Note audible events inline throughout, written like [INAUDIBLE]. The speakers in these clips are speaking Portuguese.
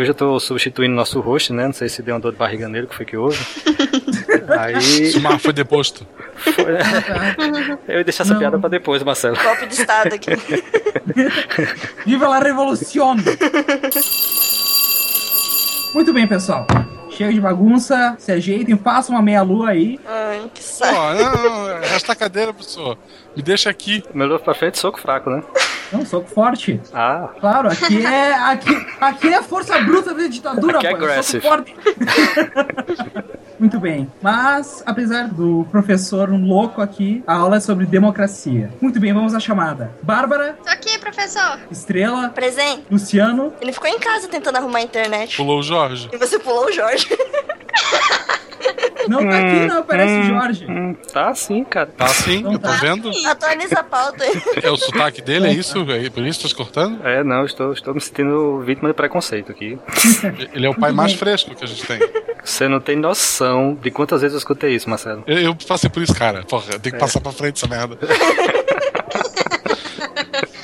que hoje eu tô substituindo nosso host, né? Não sei se deu uma dor de barriga nele, que foi que houve. [LAUGHS] Aí. Sumar foi deposto. Foi... [LAUGHS] Eu ia deixar essa Não. piada pra depois, Marcelo. Golpe de Estado aqui. [LAUGHS] Viva la revolução! Muito bem, pessoal. Chega de bagunça, se ajeitem, façam uma meia-lua aí. Ai, que Pô, saco. não, não, resta a cadeira, professor. Me deixa aqui. Meu novo pra frente, soco fraco, né? Não, soco forte. Ah, Claro, aqui é. Aqui, aqui é a força bruta da ditadura, Aqui é pô, soco aggressive. forte. [LAUGHS] Muito bem. Mas, apesar do professor louco aqui, a aula é sobre democracia. Muito bem, vamos à chamada. Bárbara, Tô aqui, professor. Estrela, Presente. Luciano. Ele ficou em casa tentando arrumar a internet. Pulou o Jorge. E você pulou o Jorge. [LAUGHS] Não tá aqui, não aparece o Jorge. hum, tá sim, cara. Tá assim, Não eu tô tá. vendo. Atualiza a pauta aí. É o sotaque dele, é isso? É por isso que tô cortando? É, não, estou, estou me sentindo vítima de preconceito aqui. Ele é o pai mais fresco que a gente tem. Você não tem noção de quantas vezes eu escutei isso, Marcelo. Eu, eu passei por isso, cara. Porra, eu tenho que passar pra frente essa merda. [LAUGHS]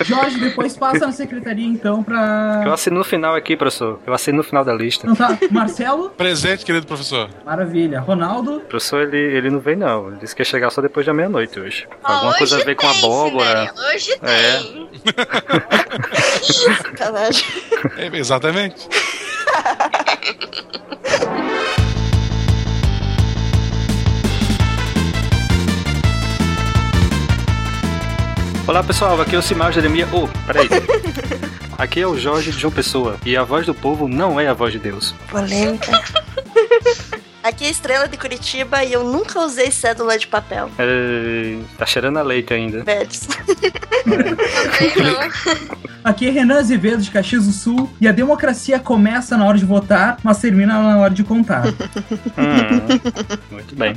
Jorge, depois passa na secretaria então pra. Eu assino no final aqui, professor. Eu assino no final da lista. Não tá. Marcelo? Presente, querido professor. Maravilha. Ronaldo? O professor, ele, ele não vem, não. Ele disse que ia chegar só depois da meia-noite hoje. Alguma Hoje coisa a ver com tem, abóbora. Cinderela, Hoje É. tem. [LAUGHS] Sacanagem. É, exatamente. [LAUGHS] Olá, pessoal. Aqui é o Simar Jeremia. Oh, peraí. [LAUGHS] Aqui é o Jorge de João Pessoa. E a voz do povo não é a voz de Deus. Polêmica. [LAUGHS] Aqui é a Estrela de Curitiba e eu nunca usei cédula de papel. É, tá cheirando a leite ainda. Tem, não. [LAUGHS] Aqui é Renan Azevedo de Caxias do Sul. E a democracia começa na hora de votar, mas termina na hora de contar. [LAUGHS] Hum, muito bem.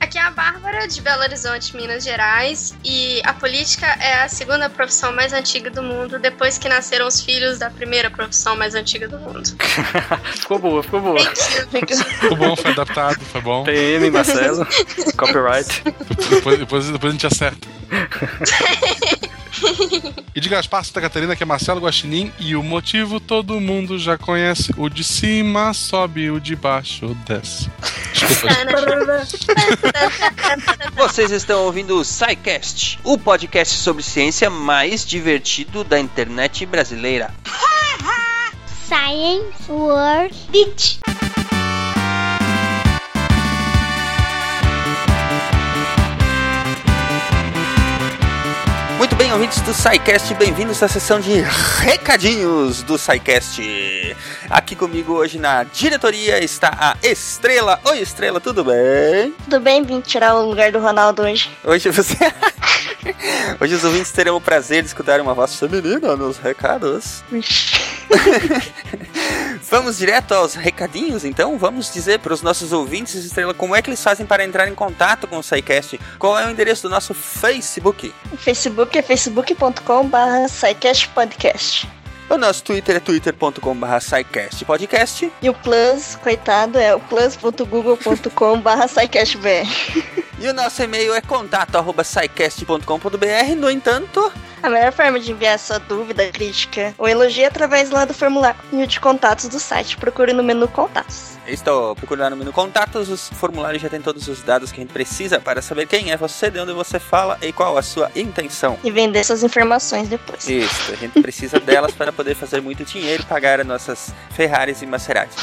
Aqui é a Bárbara, de Belo Horizonte, Minas Gerais. E a política é a segunda profissão mais antiga do mundo, depois que nasceram os filhos da primeira profissão mais antiga do mundo. [LAUGHS] ficou boa, ficou boa. Ficou bom, foi adaptado, foi bom. PM, Marcelo. Copyright. Depois, depois, depois a gente acerta. E de Gaspar Santa Catarina, que é Marcelo Guaxinim, e o motivo todo mundo já conhece. O de cima sobe, o de baixo desce. Desculpa, gente. Vocês estão ouvindo o SciCast, o podcast sobre ciência mais divertido da internet brasileira. Science World Beach. Bem, ouvintes do SciCast, bem-vindos à sessão de recadinhos do SciCast. Aqui comigo hoje na diretoria está a Estrela. Oi, Estrela, tudo bem? Tudo bem, vim tirar o lugar do Ronaldo hoje. Hoje você. [LAUGHS] Hoje os ouvintes terão o prazer de escutar uma voz feminina nos recados. [LAUGHS] Vamos direto aos recadinhos, então? Vamos dizer para os nossos ouvintes, Estrela, como é que eles fazem para entrar em contato com o SciCast? Qual é o endereço do nosso Facebook? O Facebook é facebook.com.br podcast. O nosso Twitter é twitter.com.br podcast. E o Plus, coitado, é o plus.google.com.br E o nosso e-mail é contato.scicast.com.br. No entanto, A melhor forma de enviar sua dúvida, crítica ou elogio é através lá do formulário de contatos do site. Procure no menu Contatos. Estou procurando no menu contatos. Os formulários já tem todos os dados que a gente precisa para saber quem é você, de onde você fala e qual a sua intenção. E vender suas informações depois. Isso, a gente precisa delas para poder fazer muito dinheiro e pagar as nossas Ferraris e Maseratis.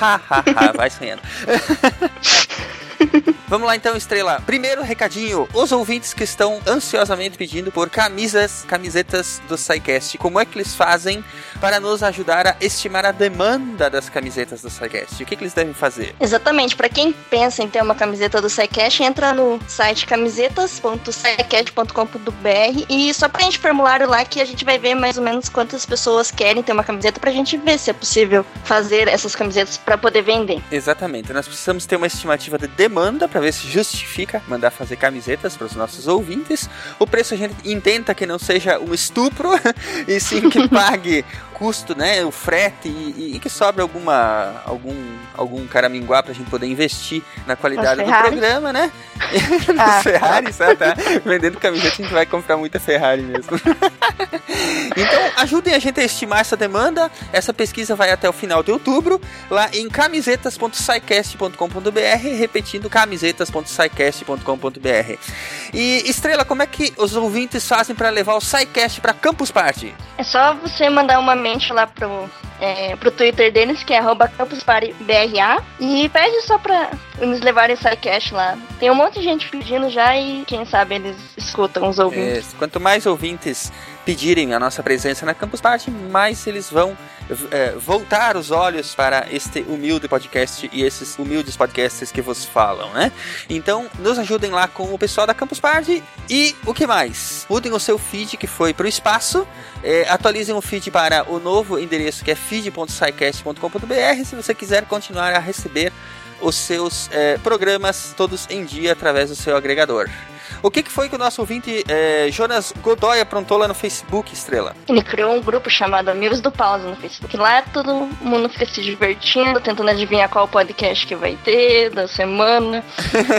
Ha, ha, ha, vai sonhando. [LAUGHS] Vamos lá então, Estrela. Primeiro recadinho: os ouvintes que estão ansiosamente pedindo por camisas, camisetas do SciCast, como é que eles fazem para nos ajudar a estimar a demanda das camisetas do SciCast? O que, que eles devem fazer? Exatamente, para quem pensa em ter uma camiseta do SciCast, entra no site camisetas.scicast.com.br e só preenche o formulário lá que a gente vai ver mais ou menos quantas pessoas querem ter uma camiseta pra gente ver se é possível fazer essas camisetas para poder vender. Exatamente, nós precisamos ter uma estimativa de demanda para ver se justifica mandar fazer camisetas para os nossos ouvintes. O preço a gente intenta que não seja um estupro [LAUGHS] e sim que [LAUGHS] pague custo, né? O frete e, e que sobra alguma algum algum caraminguá pra gente poder investir na qualidade do programa, né? [LAUGHS] Ah. Nos Ferraris, ah, tá? Vendendo camiseta a gente vai comprar muita Ferrari mesmo. [LAUGHS] então, ajudem a gente a estimar essa demanda. Essa pesquisa vai até o final de outubro, lá em camisetas.sicast.com.br, repetindo camisetas.sicast.com.br. E Estrela, como é que os ouvintes fazem para levar o SciCast para Campus Party? É só você mandar uma lá pro, é, pro Twitter deles, que é campuspartybra, e pede só pra eles levarem esse cash lá. Tem um monte de gente pedindo já e quem sabe eles escutam os ouvintes. É, quanto mais ouvintes pedirem a nossa presença na Campus Party, mais eles vão é, voltar os olhos para este humilde podcast e esses humildes podcasts que vos falam, né? Então, nos ajudem lá com o pessoal da Campus Party e o que mais? Mudem o seu feed que foi para o espaço, é, atualizem o feed para o novo endereço que é feed.sicast.com.br se você quiser continuar a receber os seus é, programas todos em dia através do seu agregador. O que, que foi que o nosso ouvinte é, Jonas Godoy aprontou lá no Facebook, Estrela? Ele criou um grupo chamado Amigos do Pause no Facebook. Lá todo mundo fica se divertindo, tentando adivinhar qual podcast que vai ter da semana.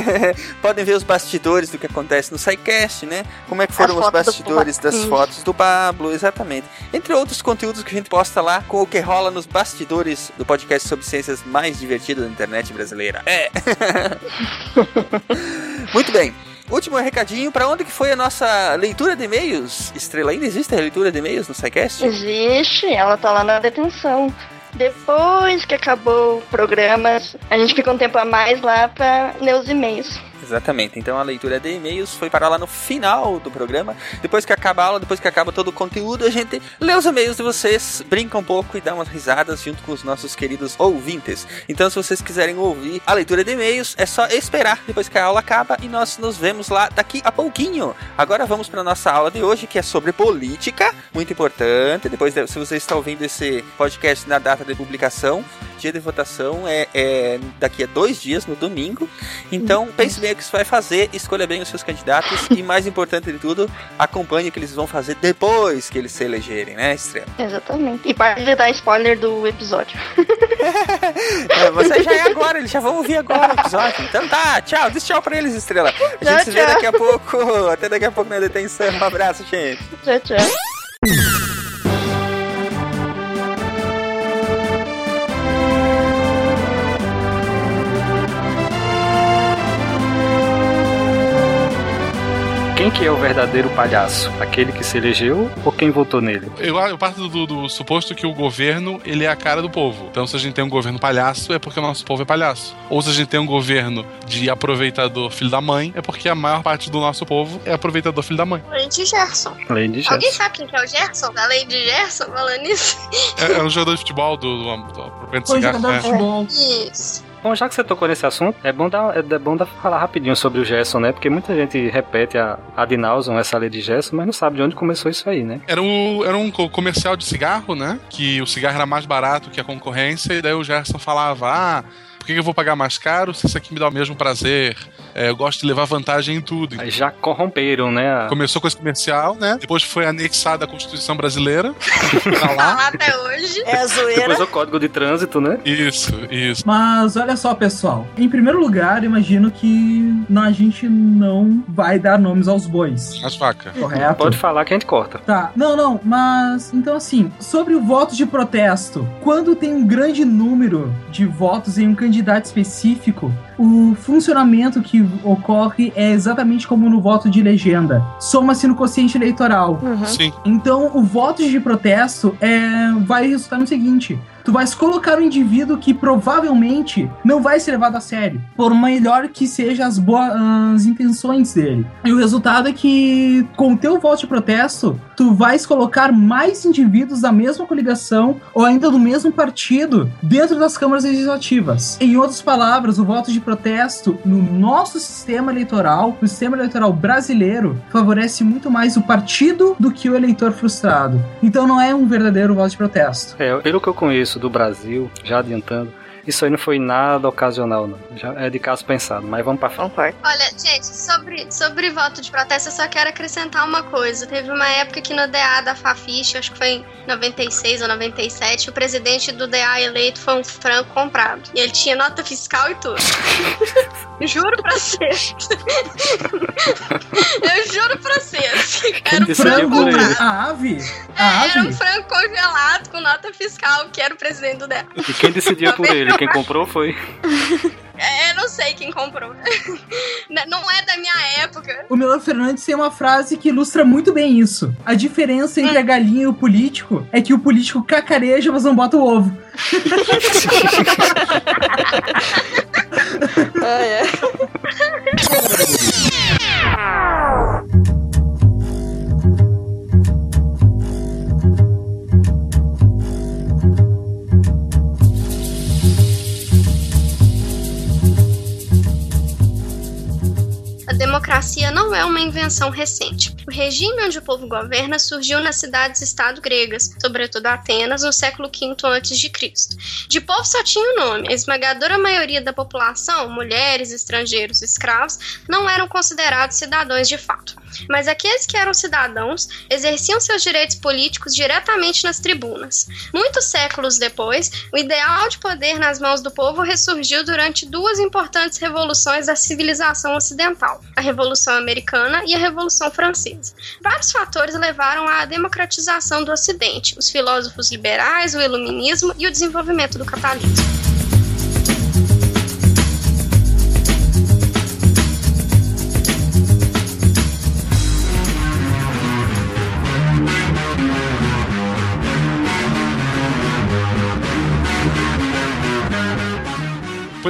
[LAUGHS] Podem ver os bastidores do que acontece no SciCast, né? Como é que foram As os bastidores das fotos do Pablo, exatamente. Entre outros conteúdos que a gente posta lá com o que rola nos bastidores do podcast sobre ciências mais divertido da internet brasileira. É! [LAUGHS] Muito bem. Último recadinho, para onde que foi a nossa leitura de e-mails? Estrela, ainda existe a leitura de e-mails no SciCast? Existe, ela tá lá na detenção. Depois que acabou o programa, a gente fica um tempo a mais lá pra ler os e-mails. Exatamente. Então a leitura de e-mails foi parar lá no final do programa. Depois que acaba a aula, depois que acaba todo o conteúdo, a gente lê os e-mails de vocês, brinca um pouco e dá umas risadas junto com os nossos queridos ouvintes. Então, se vocês quiserem ouvir a leitura de e-mails, é só esperar depois que a aula acaba e nós nos vemos lá daqui a pouquinho. Agora vamos para nossa aula de hoje, que é sobre política, muito importante. Depois, de- se você está ouvindo esse podcast na data de publicação, dia de votação é, é daqui a dois dias, no domingo. Então, pense bem o que você vai fazer, escolha bem os seus candidatos e, [LAUGHS] mais importante de tudo, acompanhe o que eles vão fazer depois que eles se elegerem, né, Estrela? Exatamente. E para de dar spoiler do episódio. [LAUGHS] É, você já é agora, eles já vão ouvir agora o episódio. Então tá, tchau, diz tchau pra eles, Estrela. A gente Tchau, se vê tchau. daqui a pouco. Até daqui a pouco na detenção. Um abraço, gente. Tchau, tchau. Quem que é o verdadeiro palhaço? Aquele que se elegeu ou quem votou nele? Eu, eu parto do, do suposto que o governo ele é a cara do povo. Então, se a gente tem um governo palhaço, é porque o nosso povo é palhaço. Ou se a gente tem um governo de aproveitador filho da mãe, é porque a maior parte do nosso povo é aproveitador filho da mãe. Lei de Gerson. Lei de Alguém Gerson. sabe quem que é o Gerson? Lei de Gerson, falando isso? É, é um jogador de futebol do, do, jogador é. de futebol. Isso. Bom, já que você tocou nesse assunto, é bom dar, é bom dar falar rapidinho sobre o Gerson, né? Porque muita gente repete a nauseam essa lei de Gerson, mas não sabe de onde começou isso aí, né? Era, o, era um co- comercial de cigarro, né? Que o cigarro era mais barato que a concorrência, e daí o Gerson falava: Ah, por que eu vou pagar mais caro se isso aqui me dá o mesmo prazer? É, eu gosto de levar vantagem em tudo. Aí já corromperam, né? Começou com esse comercial, né? Depois foi anexada à Constituição Brasileira. tá Tá lá. lá [LAUGHS] até hoje. É zoeira. Depois o código de trânsito, né? Isso, isso. Mas olha só, pessoal. Em primeiro lugar, imagino que a gente não vai dar nomes aos bois. As facas. Correto? Pode falar que a gente corta. Tá, não, não, mas então assim, sobre o voto de protesto, quando tem um grande número de votos em um candidato específico, o funcionamento que ocorre é exatamente como no voto de legenda. Soma-se no quociente eleitoral. Sim. Então, o voto de protesto é, vai resultar no seguinte: tu vais colocar um indivíduo que provavelmente não vai ser levado a sério, por melhor que sejam as boas intenções dele. E o resultado é que, com o teu voto de protesto, tu vais colocar mais indivíduos da mesma coligação ou ainda do mesmo partido dentro das câmaras legislativas. Em outras palavras, o voto de protesto no nosso sistema eleitoral, no sistema eleitoral brasileiro, favorece muito mais o partido do que o eleitor frustrado. Então não é um verdadeiro voto de protesto. É, pelo que eu conheço do Brasil, já adiantando, Isso aí não foi nada ocasional, não. Já é de caso pensado, mas vamos pra frente. Concordo. Olha, gente, sobre, sobre voto de protesto, eu só quero acrescentar uma coisa. Teve uma época que no DA da Fafiche, acho que foi em 96 ou 97, o presidente do DA eleito foi um franco comprado. E ele tinha nota fiscal e tudo. [LAUGHS] juro pra vocês. [LAUGHS] eu juro pra vocês. Era um frango comprado. A ave? A Era um ave? frango congelado com nota fiscal, que era o presidente do DA. E quem decidiu por ele? Quem comprou foi. [LAUGHS] É, eu não sei quem comprou. [LAUGHS] não é da minha época. O Melo Fernandes tem uma frase que ilustra muito bem isso. A diferença entre a galinha e o político é que o político cacareja, mas não bota o ovo. [LAUGHS] Ah, é. Democracia não é uma invenção recente. O regime onde o povo governa surgiu nas cidades-estado gregas, sobretudo Atenas, no século V a.C. De povo só tinha o nome. A esmagadora maioria da população, mulheres, estrangeiros, escravos, não eram considerados cidadãos de fato. Mas aqueles que eram cidadãos exerciam seus direitos políticos diretamente nas tribunas. Muitos séculos depois, o ideal de poder nas mãos do povo ressurgiu durante duas importantes revoluções da civilização ocidental, a Revolução Americana e a Revolução Francesa. Vários fatores levaram à democratização do Ocidente, os filósofos liberais, o iluminismo e o desenvolvimento do capitalismo.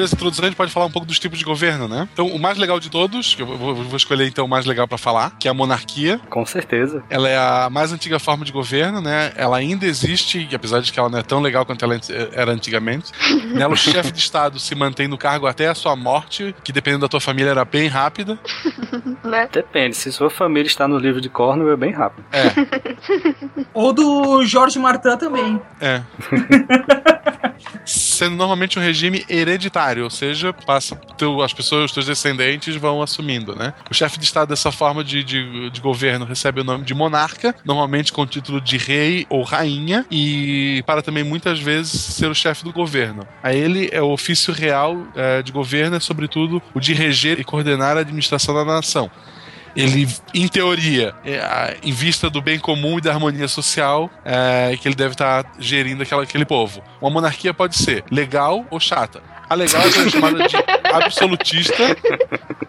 Dessa introdução, a gente pode falar um pouco dos tipos de governo, né? Então, o mais legal de todos, que eu vou, vou escolher então o mais legal pra falar, que é a monarquia. Com certeza. Ela é a mais antiga forma de governo, né? Ela ainda existe, e apesar de que ela não é tão legal quanto ela era antigamente. [LAUGHS] Nela, o chefe de Estado se mantém no cargo até a sua morte, que dependendo da tua família era bem rápida. [LAUGHS] Né? Depende, se sua família está no livro de Cornwell, é bem rápido. É, [LAUGHS] Ou do Jorge Martin também. é. Sendo normalmente um regime hereditário, ou seja, passa teu, as pessoas, os teus descendentes vão assumindo, né? O chefe de Estado dessa forma de, de, de governo recebe o nome de monarca, normalmente com o título de rei ou rainha, e para também muitas vezes ser o chefe do governo. A ele é o ofício real eh, de governo, é sobretudo o de reger e coordenar a administração da nação ele, em teoria, é, em vista do bem comum e da harmonia social, é, que ele deve estar gerindo aquela, aquele povo. Uma monarquia pode ser legal ou chata. A legal é chamada de absolutista,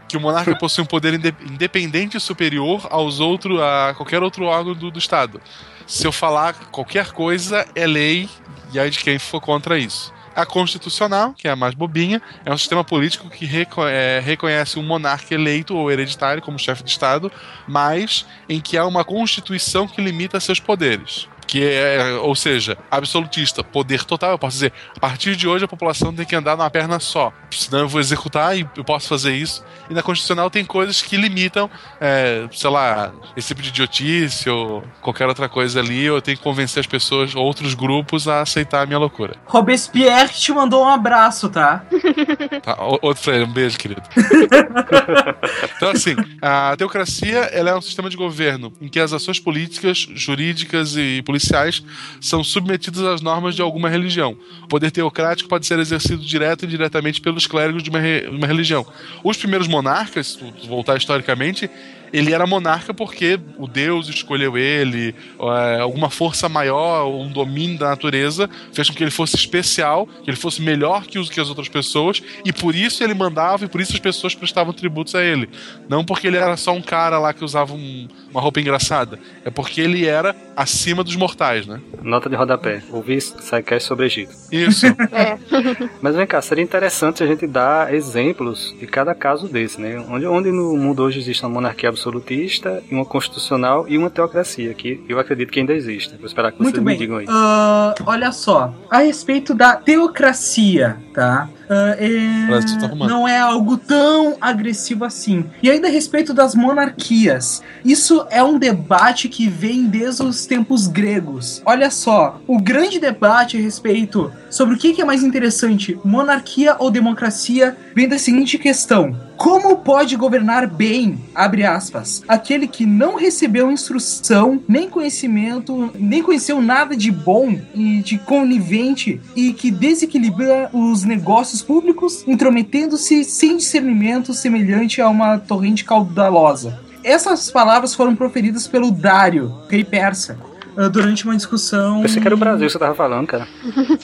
que o monarca possui um poder inde- independente e superior aos outros, a qualquer outro órgão do, do Estado. Se eu falar qualquer coisa, é lei, e aí de quem for contra isso. A constitucional, que é a mais bobinha, é um sistema político que reco- é, reconhece um monarca eleito ou hereditário como chefe de Estado, mas em que há uma constituição que limita seus poderes. Que é, ou seja, absolutista, poder total. Eu posso dizer, a partir de hoje a população tem que andar numa perna só. Senão eu vou executar e eu posso fazer isso. E na Constitucional tem coisas que limitam, é, sei lá, esse tipo de idiotice ou qualquer outra coisa ali. Eu tenho que convencer as pessoas, outros grupos, a aceitar a minha loucura. Robespierre te mandou um abraço, tá? [LAUGHS] Tá, outro Freire, um beijo, querido. [LAUGHS] então, assim, a teocracia ela é um sistema de governo em que as ações políticas, jurídicas e policiais são submetidas às normas de alguma religião. O poder teocrático pode ser exercido direto e indiretamente pelos clérigos de uma, re- uma religião. Os primeiros monarcas, voltar historicamente, ele era monarca porque o Deus escolheu ele, é, alguma força maior, um domínio da natureza, fez com que ele fosse especial, que ele fosse melhor que, os, que as outras pessoas, e por isso ele mandava e por isso as pessoas prestavam tributos a ele. Não porque ele era só um cara lá que usava um- uma roupa engraçada, é porque ele era acima dos mortais, né? Nota de rodapé. Ouvi sidecast sobre Egito. Isso. [LAUGHS] É. [LAUGHS] Mas vem cá, seria interessante a gente dar exemplos de cada caso desse, né? Onde, onde no mundo hoje existe uma monarquia absolutista, uma constitucional e uma teocracia, que eu acredito que ainda existe. Vou esperar que vocês Muito me bem. digam aí. Ah, olha só, a respeito da teocracia, tá? Uh, é, não é algo tão agressivo assim. E ainda a respeito das monarquias, isso é um debate que vem desde os tempos gregos. Olha só, o grande debate a respeito sobre o que que é mais interessante, monarquia ou democracia, vem da seguinte questão: como pode governar bem, abre aspas, aquele que não recebeu instrução, nem conhecimento, nem conheceu nada de bom e de conivente e que desequilibra os negócios públicos, intrometendo-se sem discernimento semelhante a uma torrente caudalosa. Essas palavras foram proferidas pelo Dário, rei persa, ah, durante uma discussão. Pensei que era o Brasil que você tava falando, cara.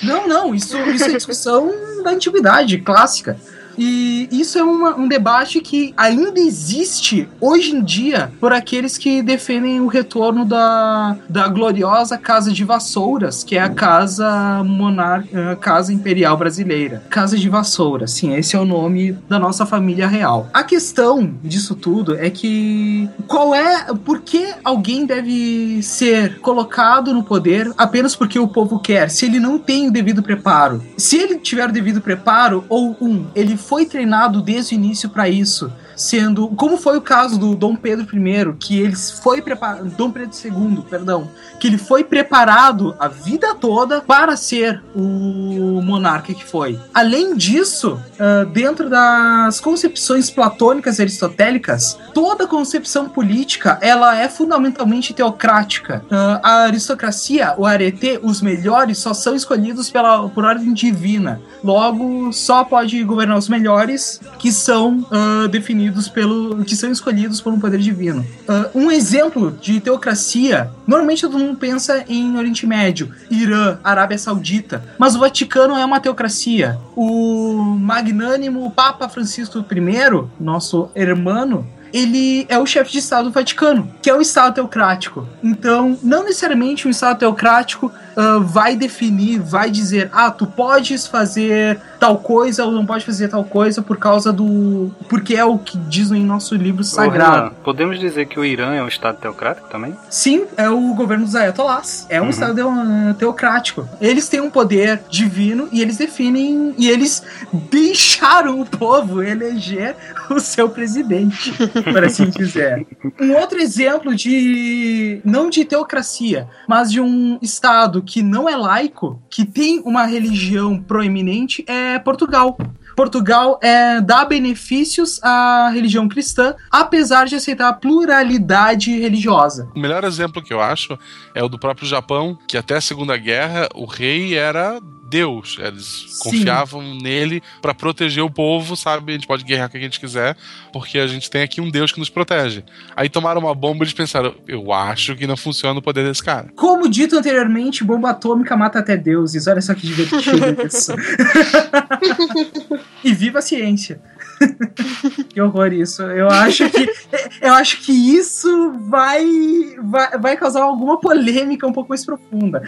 Não, não, isso, isso é discussão da antiguidade clássica. E isso é uma- um debate que ainda existe hoje em dia por aqueles que defendem o retorno da, da gloriosa Casa de Vassouras, que é a Casa Monarca, Casa Imperial Brasileira. Casa de Vassouras, sim, esse é o nome da nossa família real. A questão disso tudo é que qual é, por que alguém deve ser colocado no poder apenas porque o povo quer, se ele não tem o devido preparo? Se ele tiver o devido preparo, ou um, ele foi treinado desde o início para isso, sendo como foi o caso do Dom Pedro I, que ele foi preparado, Dom Pedro II, perdão, que ele foi preparado a vida toda para ser o monarca que foi. Além disso, ah, dentro das concepções platônicas e aristotélicas, toda concepção política ela é fundamentalmente teocrática. Ah, a aristocracia, o arete, os melhores só são escolhidos pela, por ordem divina. Logo, só pode governar os melhores que são ah, definidos pelo. que são escolhidos por um poder divino. Ah, um exemplo de teocracia, normalmente todo mundo pensa em Oriente Médio, Irã, Arábia Saudita, mas o Vaticano é uma teocracia. O magnânimo Papa Francisco I, nosso hermano, ele é o chefe de Estado do Vaticano, que é um Estado teocrático. Então, não necessariamente um Estado teocrático ah, vai definir, vai dizer, ah, tu podes fazer tal coisa ou não pode fazer tal coisa por causa do. porque é o que diz em nosso livro sagrado. Renan, podemos dizer que o Irã é um estado teocrático também? Sim, é o governo dos ayatollahs. É um Uhum. estado teo- teocrático. Eles têm um poder divino e eles definem e eles deixaram o povo eleger o seu presidente, por assim dizer. Um outro exemplo de não de teocracia, mas de um estado que não é laico, que tem uma religião proeminente é Portugal. Portugal é, dá benefícios à religião cristã, apesar de aceitar a pluralidade religiosa. O melhor exemplo que eu acho é o do próprio Japão, que até a Segunda Guerra o rei era Deus. Eles Sim. confiavam nele pra proteger o povo, sabe? A gente pode guerrear com quem a gente quiser, porque a gente tem aqui um Deus que nos protege. Aí tomaram uma bomba e eles pensaram: eu acho que não funciona o poder desse cara. Como dito anteriormente, bomba atômica mata até deuses. Olha só que divertido isso. [LAUGHS] [LAUGHS] e viva a ciência. [LAUGHS] que horror isso. Eu acho que eu acho que isso vai, vai vai causar alguma polêmica um pouco mais profunda.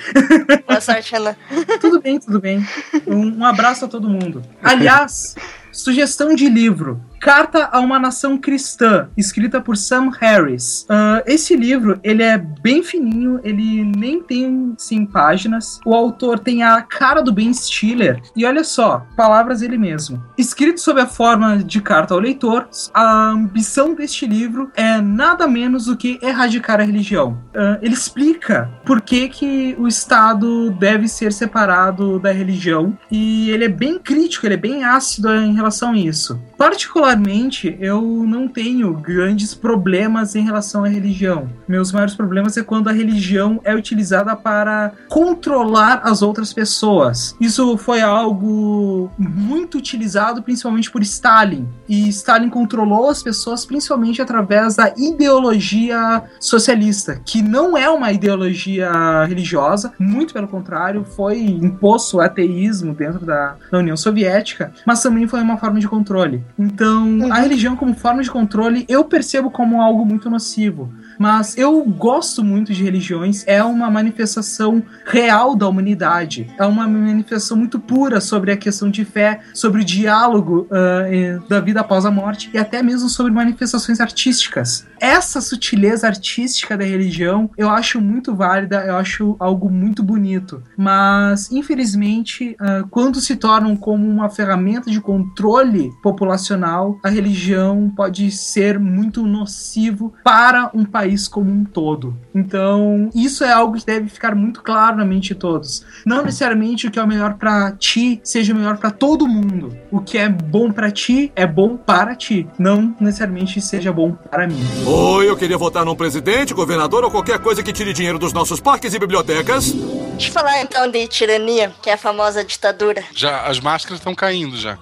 Boa sorte, Renan. Tudo bem, tudo bem. Um, um abraço a todo mundo. Aliás, sugestão de livro. Carta a uma Nação Cristã, escrita por Sam Harris. Ah, esse livro, ele é bem fininho, ele nem tem 100 páginas. O autor tem a cara do Ben Stiller. E olha só, palavras dele mesmo. Escrito sob a forma de carta ao leitor, a ambição deste livro é nada menos do que erradicar a religião. Ah, ele explica por que, que o Estado deve ser separado da religião e ele é bem crítico, ele é bem ácido em relação a isso. Particularmente, eu não tenho grandes problemas em relação à religião. Meus maiores problemas é quando a religião é utilizada para controlar as outras pessoas. Isso foi algo muito utilizado principalmente por Stalin. E Stalin controlou as pessoas principalmente através da ideologia socialista, que não é uma ideologia religiosa, muito pelo contrário, foi imposto o ateísmo dentro da, da União Soviética, mas também foi uma forma de controle. Então, a religião como forma de controle eu percebo como algo muito nocivo. Mas eu gosto muito de religiões, é uma manifestação real da humanidade, é uma manifestação muito pura sobre a questão de fé, sobre o diálogo uh, da vida após a morte e até mesmo sobre manifestações artísticas. Essa sutileza artística da religião eu acho muito válida, eu acho algo muito bonito, mas infelizmente, uh, quando se tornam como uma ferramenta de controle populacional, a religião pode ser muito nocivo para um país como um todo. Então, isso é algo que deve ficar muito claro na mente de todos. Não necessariamente o que é o melhor para ti seja o melhor para todo mundo. O que é bom para ti é bom para ti, não necessariamente seja bom para mim. Oi, eu queria votar num presidente, governador ou qualquer coisa que tire dinheiro dos nossos parques e bibliotecas. Deixa eu falar então de tirania, que é a famosa ditadura. Já, as máscaras estão caindo já.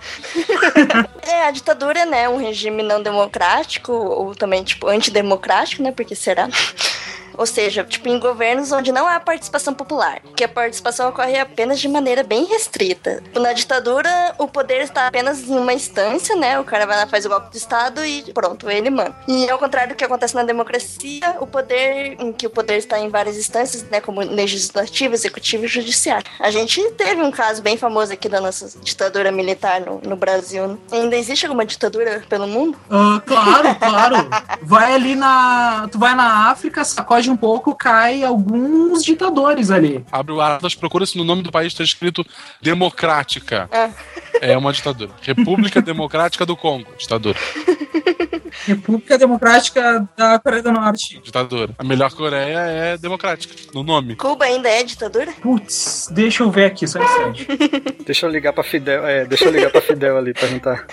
[LAUGHS] é, a ditadura, né, um regime não democrático, ou também, tipo, antidemocrático, né, porque será? Ou seja, tipo, em governos onde não há participação popular, que a participação ocorre apenas de maneira bem restrita. Na ditadura, o poder está apenas em uma instância, né? O cara vai lá, faz o golpe do Estado e pronto, ele manda. E ao contrário do que acontece na democracia, o poder, em que o poder está em várias instâncias, né? Como legislativo, executivo e judiciário. A gente teve um caso bem famoso aqui da nossa ditadura militar no, no Brasil. Ainda existe alguma ditadura pelo mundo? Uh, claro, claro. [LAUGHS] Vai ali na. Tu vai na África, sacode um pouco, cai alguns ditadores ali. Abre o Atlas, procura se no nome do país está escrito Democrática. É. é uma ditadura. República [LAUGHS] Democrática do Congo, ditadura. República Democrática da Coreia do Norte. Ditadura. A melhor Coreia é democrática, no nome. Cuba ainda é ditadura? Putz, deixa eu ver aqui, só um instante. [LAUGHS] deixa eu ligar pra Fidel, é, deixa eu ligar pra Fidel ali, perguntar.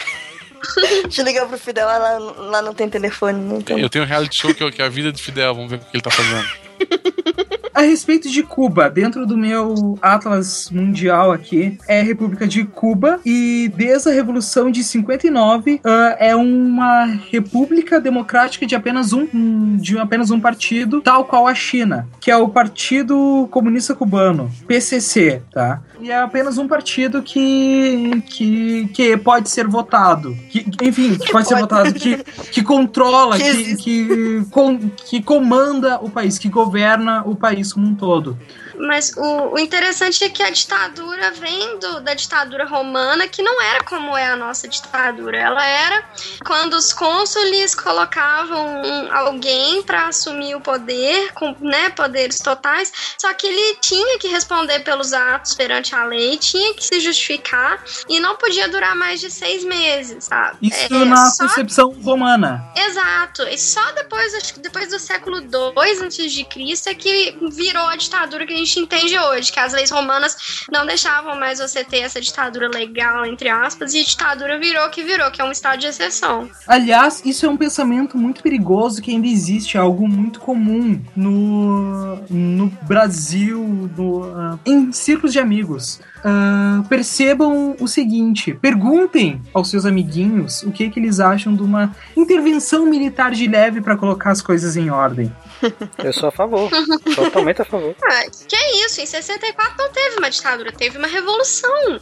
[LAUGHS] Deixa eu ligar pro Fidel, lá, lá não tem telefone. Não tem. Eu tenho um reality show que, que é a vida de Fidel, vamos ver o que ele tá fazendo. [LAUGHS] A respeito de Cuba, dentro do meu Atlas Mundial aqui, é a República de Cuba e desde a Revolução de 59 uh, é uma república democrática de apenas um de apenas um partido, tal qual a China, que é o Partido Comunista Cubano, PCC, tá? E é apenas um partido que que, que pode ser votado, que, enfim, que pode ser votado, que, que controla, [LAUGHS] que, que, que, que comanda o país, que governa o país como um todo. Mas o, o, interessante é que a ditadura vem do, da ditadura romana, que não era como é a nossa ditadura. Ela era quando os cônsules colocavam alguém para assumir o poder, com né, poderes totais, só que ele tinha que responder pelos atos perante a lei, tinha que se justificar e não podia durar mais de seis meses, sabe? Isso é, na só... concepção romana. Exato. E só depois, acho que depois do século II antes de Cristo é que virou a ditadura que a gente gente entende hoje, que as leis romanas não deixavam mais você ter essa ditadura legal, entre aspas, e ditadura virou que virou, que é um estado de exceção. Aliás, isso é um pensamento muito perigoso que ainda existe, é algo muito comum no, no Brasil, no, uh, em círculos de amigos. Uh, percebam o seguinte: perguntem aos seus amiguinhos o que, que eles acham de uma intervenção militar de leve para colocar as coisas em ordem. [LAUGHS] Eu sou a favor. Totalmente a favor. [LAUGHS] Ah, que é isso? Em 64 não teve uma ditadura, teve uma revolução.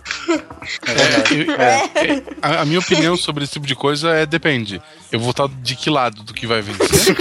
É, é, é, a, a, minha opinião sobre esse tipo de coisa é depende. Eu vou votar de que lado do que vai vencer?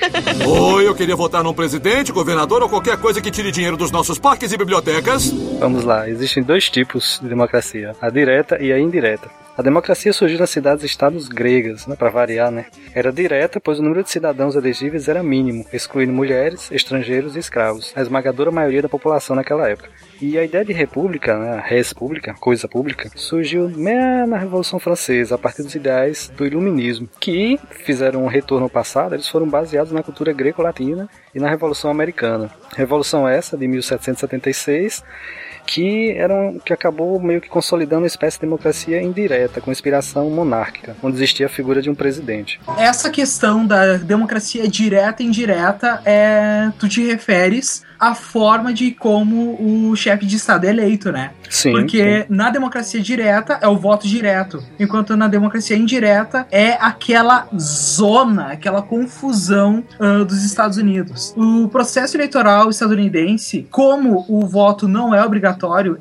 [LAUGHS] Oi, eu queria votar num presidente, governador ou qualquer coisa que tire dinheiro dos nossos parques e bibliotecas. Vamos lá, existem dois tipos de democracia: a direta e a indireta. A democracia surgiu nas cidades-estados gregas, né, para variar, né? Era direta, pois o número de cidadãos elegíveis era mínimo, excluindo mulheres, estrangeiros e escravos, a esmagadora maioria da população naquela época. E a ideia de república, né, res pública, coisa pública, surgiu na Revolução Francesa, a partir dos ideais do iluminismo, que fizeram um retorno ao passado, eles foram baseados na cultura greco-latina e na Revolução Americana. Revolução essa de 1776 que eram que acabou meio que consolidando uma espécie de democracia indireta, com inspiração monárquica, onde existia a figura de um presidente. Essa questão da democracia direta e indireta é tu te referes à forma de como o chefe de estado é eleito, né? Sim. Porque sim. na democracia direta é o voto direto, enquanto na democracia indireta é aquela zona, aquela confusão uh, dos Estados Unidos. O processo eleitoral estadunidense, como o voto não é obrigatório,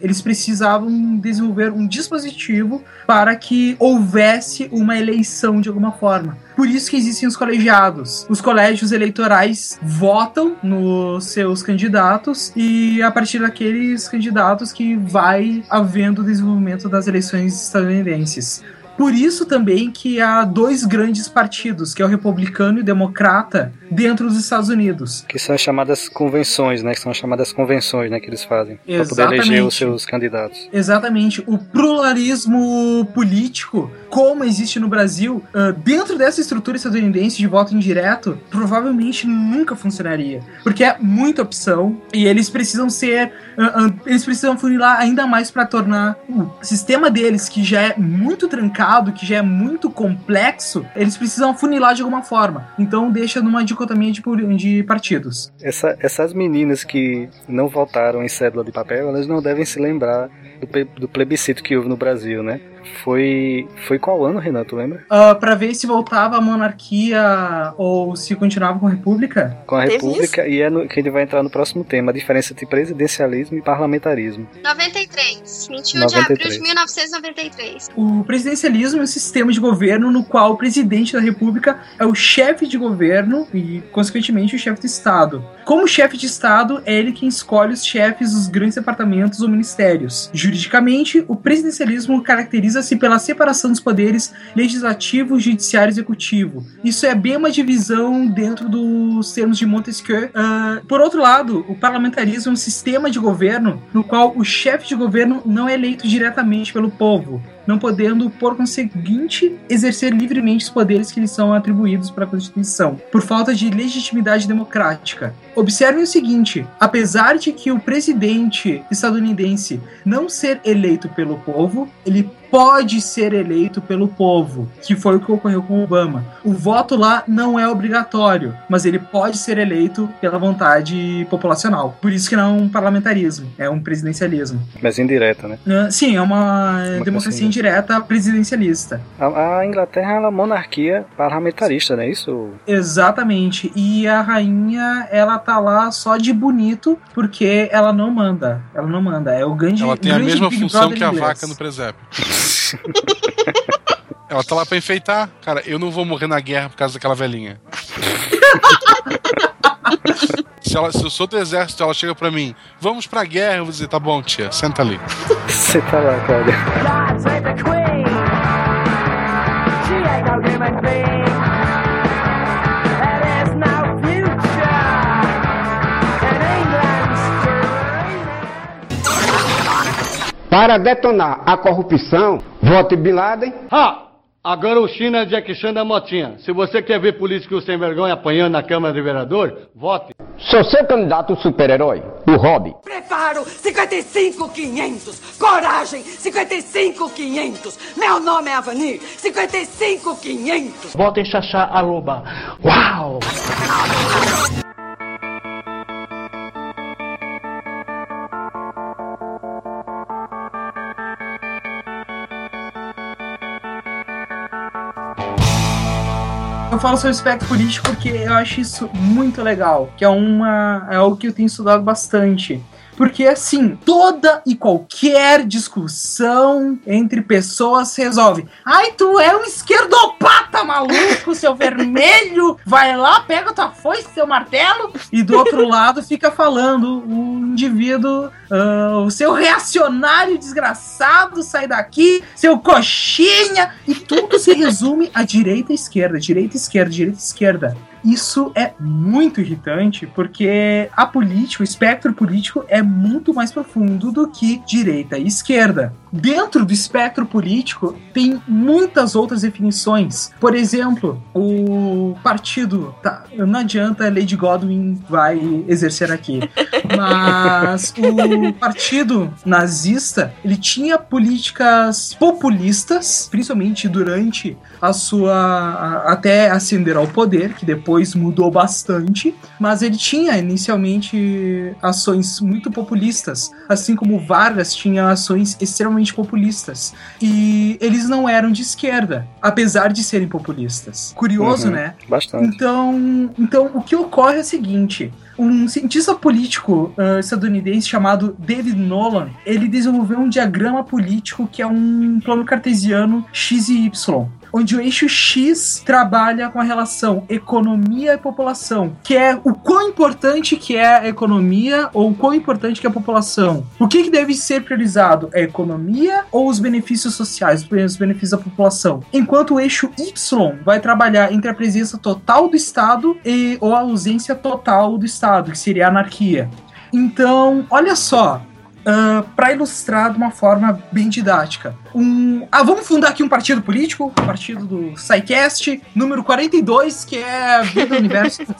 eles precisavam desenvolver um dispositivo para que houvesse uma eleição de alguma forma. Por isso que existem os colegiados. Os colégios eleitorais votam nos seus candidatos e a partir daqueles candidatos que vai havendo o desenvolvimento das eleições estadunidenses. Por isso também que há dois grandes partidos, que é o republicano e o democrata, dentro dos Estados Unidos. Que são as chamadas convenções, né? Que são as chamadas convenções, né? Que eles fazem. Para poder eleger os seus candidatos. Exatamente. O pluralismo político, como existe no Brasil, ah, dentro dessa estrutura estadunidense de voto indireto, provavelmente nunca funcionaria. Porque é muita opção e eles precisam ser. ah, ah, eles precisam funilar ainda mais para tornar o sistema deles, que já é muito trancado, que já é muito complexo, eles precisam funilar de alguma forma. Então deixa numa dicotomia de, de partidos. Essa- essas meninas que não votaram em cédula de papel, elas não devem se lembrar do, do plebiscito que houve no Brasil, né? Foi, foi qual ano, Renan? Tu lembra? Para ver se voltava a monarquia ou se continuava com a república? Com a Teve República, e é no, que gente vai entrar no próximo tema, a diferença entre presidencialismo e parlamentarismo. 93. 21 de 93. abril de 1993. O presidencialismo é um sistema de governo no qual o presidente da república é o chefe de governo e, consequentemente, o chefe de Estado. Como chefe de Estado, é ele quem escolhe os chefes dos grandes departamentos ou ministérios. Juridicamente, o presidencialismo caracteriza-se pela separação dos poderes legislativo, judiciário e executivo. Isso é bem uma divisão dentro dos termos de Montesquieu. Ah, por outro lado, o parlamentarismo é um sistema de governo no qual o chefe de governo não é eleito diretamente pelo povo, não podendo, por conseguinte, exercer livremente os poderes que lhe são atribuídos pela Constituição, por falta de legitimidade democrática. Observem o seguinte: apesar de que o presidente estadunidense não ser eleito pelo povo, ele pode ser eleito pelo povo, que foi o que ocorreu com Obama. O voto lá não é obrigatório, mas ele pode ser eleito pela vontade populacional. Por isso que não é um parlamentarismo, é um presidencialismo. Mas indireta, né? Sim, é uma Democracia. democracia indireta presidencialista. A, a Inglaterra é uma monarquia parlamentarista, não é isso? Exatamente. E a rainha, ela tá lá só de bonito, porque ela não manda. Ela não manda. É o grande. Ela tem a grande mesma Big função Brother que a inglês. vaca no presépio. [LAUGHS] Ela tá lá pra enfeitar. Cara, eu não vou morrer na guerra por causa daquela velhinha. [LAUGHS] se, ela, se eu sou do exército, ela chega pra mim, vamos pra guerra, eu vou dizer, tá bom, tia, senta ali. [LAUGHS] Você tá lá, Cláudia. God save the Queen. She ain't no human being. There is no future in England's dreaming. Para detonar a corrupção, vote Bin Laden. Ha! Agora o China é Jack Chan da Motinha. Se você quer ver político sem vergonha apanhando na Câmara de Vereador, vote. Sou seu candidato super-herói, o Hobby. Preparo 55500. Coragem 55500. Meu nome é Avanir 55500. Votem Xaxá Aroba. Uau! Falo sobre espectro político porque eu acho isso muito legal, que é uma é algo que eu tenho estudado bastante. Porque assim, toda e qualquer discussão entre pessoas resolve. Ai, tu é um esquerdopata maluco, seu vermelho! Vai lá, pega tua foice, seu martelo, e do outro lado fica falando o indivíduo, ah, o seu reacionário desgraçado, sai daqui, seu coxinha, e tudo se resume a direita esquerda, direita esquerda, direita esquerda. Isso é muito irritante porque a política, o espectro político é muito mais profundo do que direita e esquerda. Dentro do espectro político tem muitas outras definições. Por exemplo, o partido. Tá, não adianta a Lady Godwin vai exercer aqui. Mas o partido nazista ele tinha políticas populistas, principalmente durante a sua. até ascender ao poder, que depois mudou bastante. Mas ele tinha inicialmente ações muito populistas, assim como Vargas tinha ações extremamente populistas. E eles não eram de esquerda, apesar de serem populistas. Curioso, Uhum. né? Bastante. Então, então, o que ocorre é o seguinte: um cientista político ah, estadunidense chamado David Nolan, ele desenvolveu um diagrama político que é um plano cartesiano x e y. onde o eixo X trabalha com a relação economia e população, que é o quão importante que é a economia ou o quão importante que é a população. O que, que deve ser priorizado? É a economia ou os benefícios sociais, os benefícios da população? Enquanto o eixo Y vai trabalhar entre a presença total do Estado e ou a ausência total do Estado, que seria a anarquia. Então, olha só, Uh, para ilustrar de uma forma bem didática. Um, ah, vamos fundar aqui um partido político, o partido do SciCast, número 42, que é Vida Universo. [LAUGHS]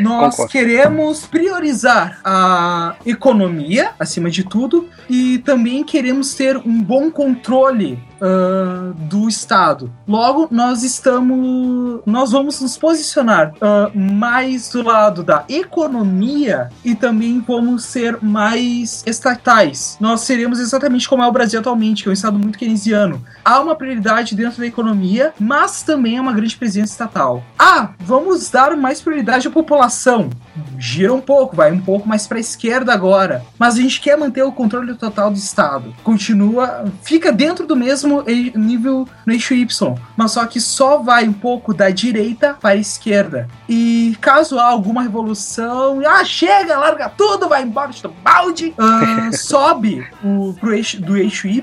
Nós Concordo. queremos priorizar a economia, acima de tudo, e também queremos ter um bom controle ah, do Estado. Logo, nós estamos. Nós vamos nos posicionar ah, mais do lado da economia e também vamos ser mais estatais. Nós seremos exatamente como é o Brasil atualmente, que é um Estado muito keynesiano. Há uma prioridade dentro da economia, mas também há uma grande presença estatal. Ah, vamos dar mais prioridade à população. Gira um pouco, vai um pouco mais para a esquerda agora. Mas a gente quer manter o controle total do Estado. Continua, fica dentro do mesmo nível no eixo Y, mas só que só vai um pouco da direita para a esquerda. E caso há alguma revolução, ah, chega, larga tudo, vai embora do balde, ah, [LAUGHS] sobe o, pro eixo, do eixo Y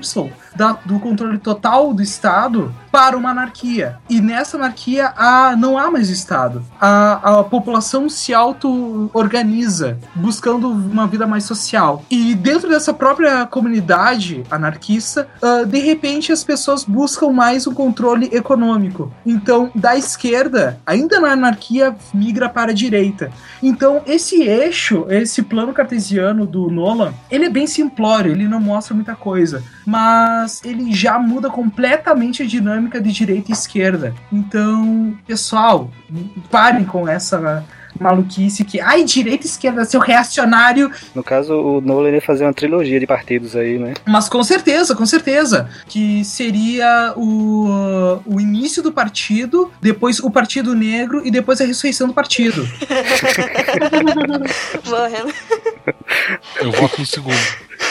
da- do controle total do Estado para uma anarquia. E nessa anarquia há, não há mais Estado. A, a população se auto-organiza, buscando uma vida mais social. E dentro dessa própria comunidade anarquista, ah, de repente as pessoas buscam mais um controle econômico. Então, da esquerda, ainda na anarquia, migra para a direita. Então, esse eixo, esse plano cartesiano do Nolan, ele é bem simplório, ele não mostra muita coisa, mas ele já muda completamente a dinâmica de direita e esquerda. Então, pessoal, parem com essa maluquice que, ai, direita e esquerda, seu reacionário, No caso, o Nolan ia fazer uma trilogia de partidos aí, né? mas com certeza, com certeza. Que seria o, o início do partido, depois o Partido Negro e depois a ressurreição do partido. [LAUGHS] [LAUGHS] Morrendo. Eu voto no segundo.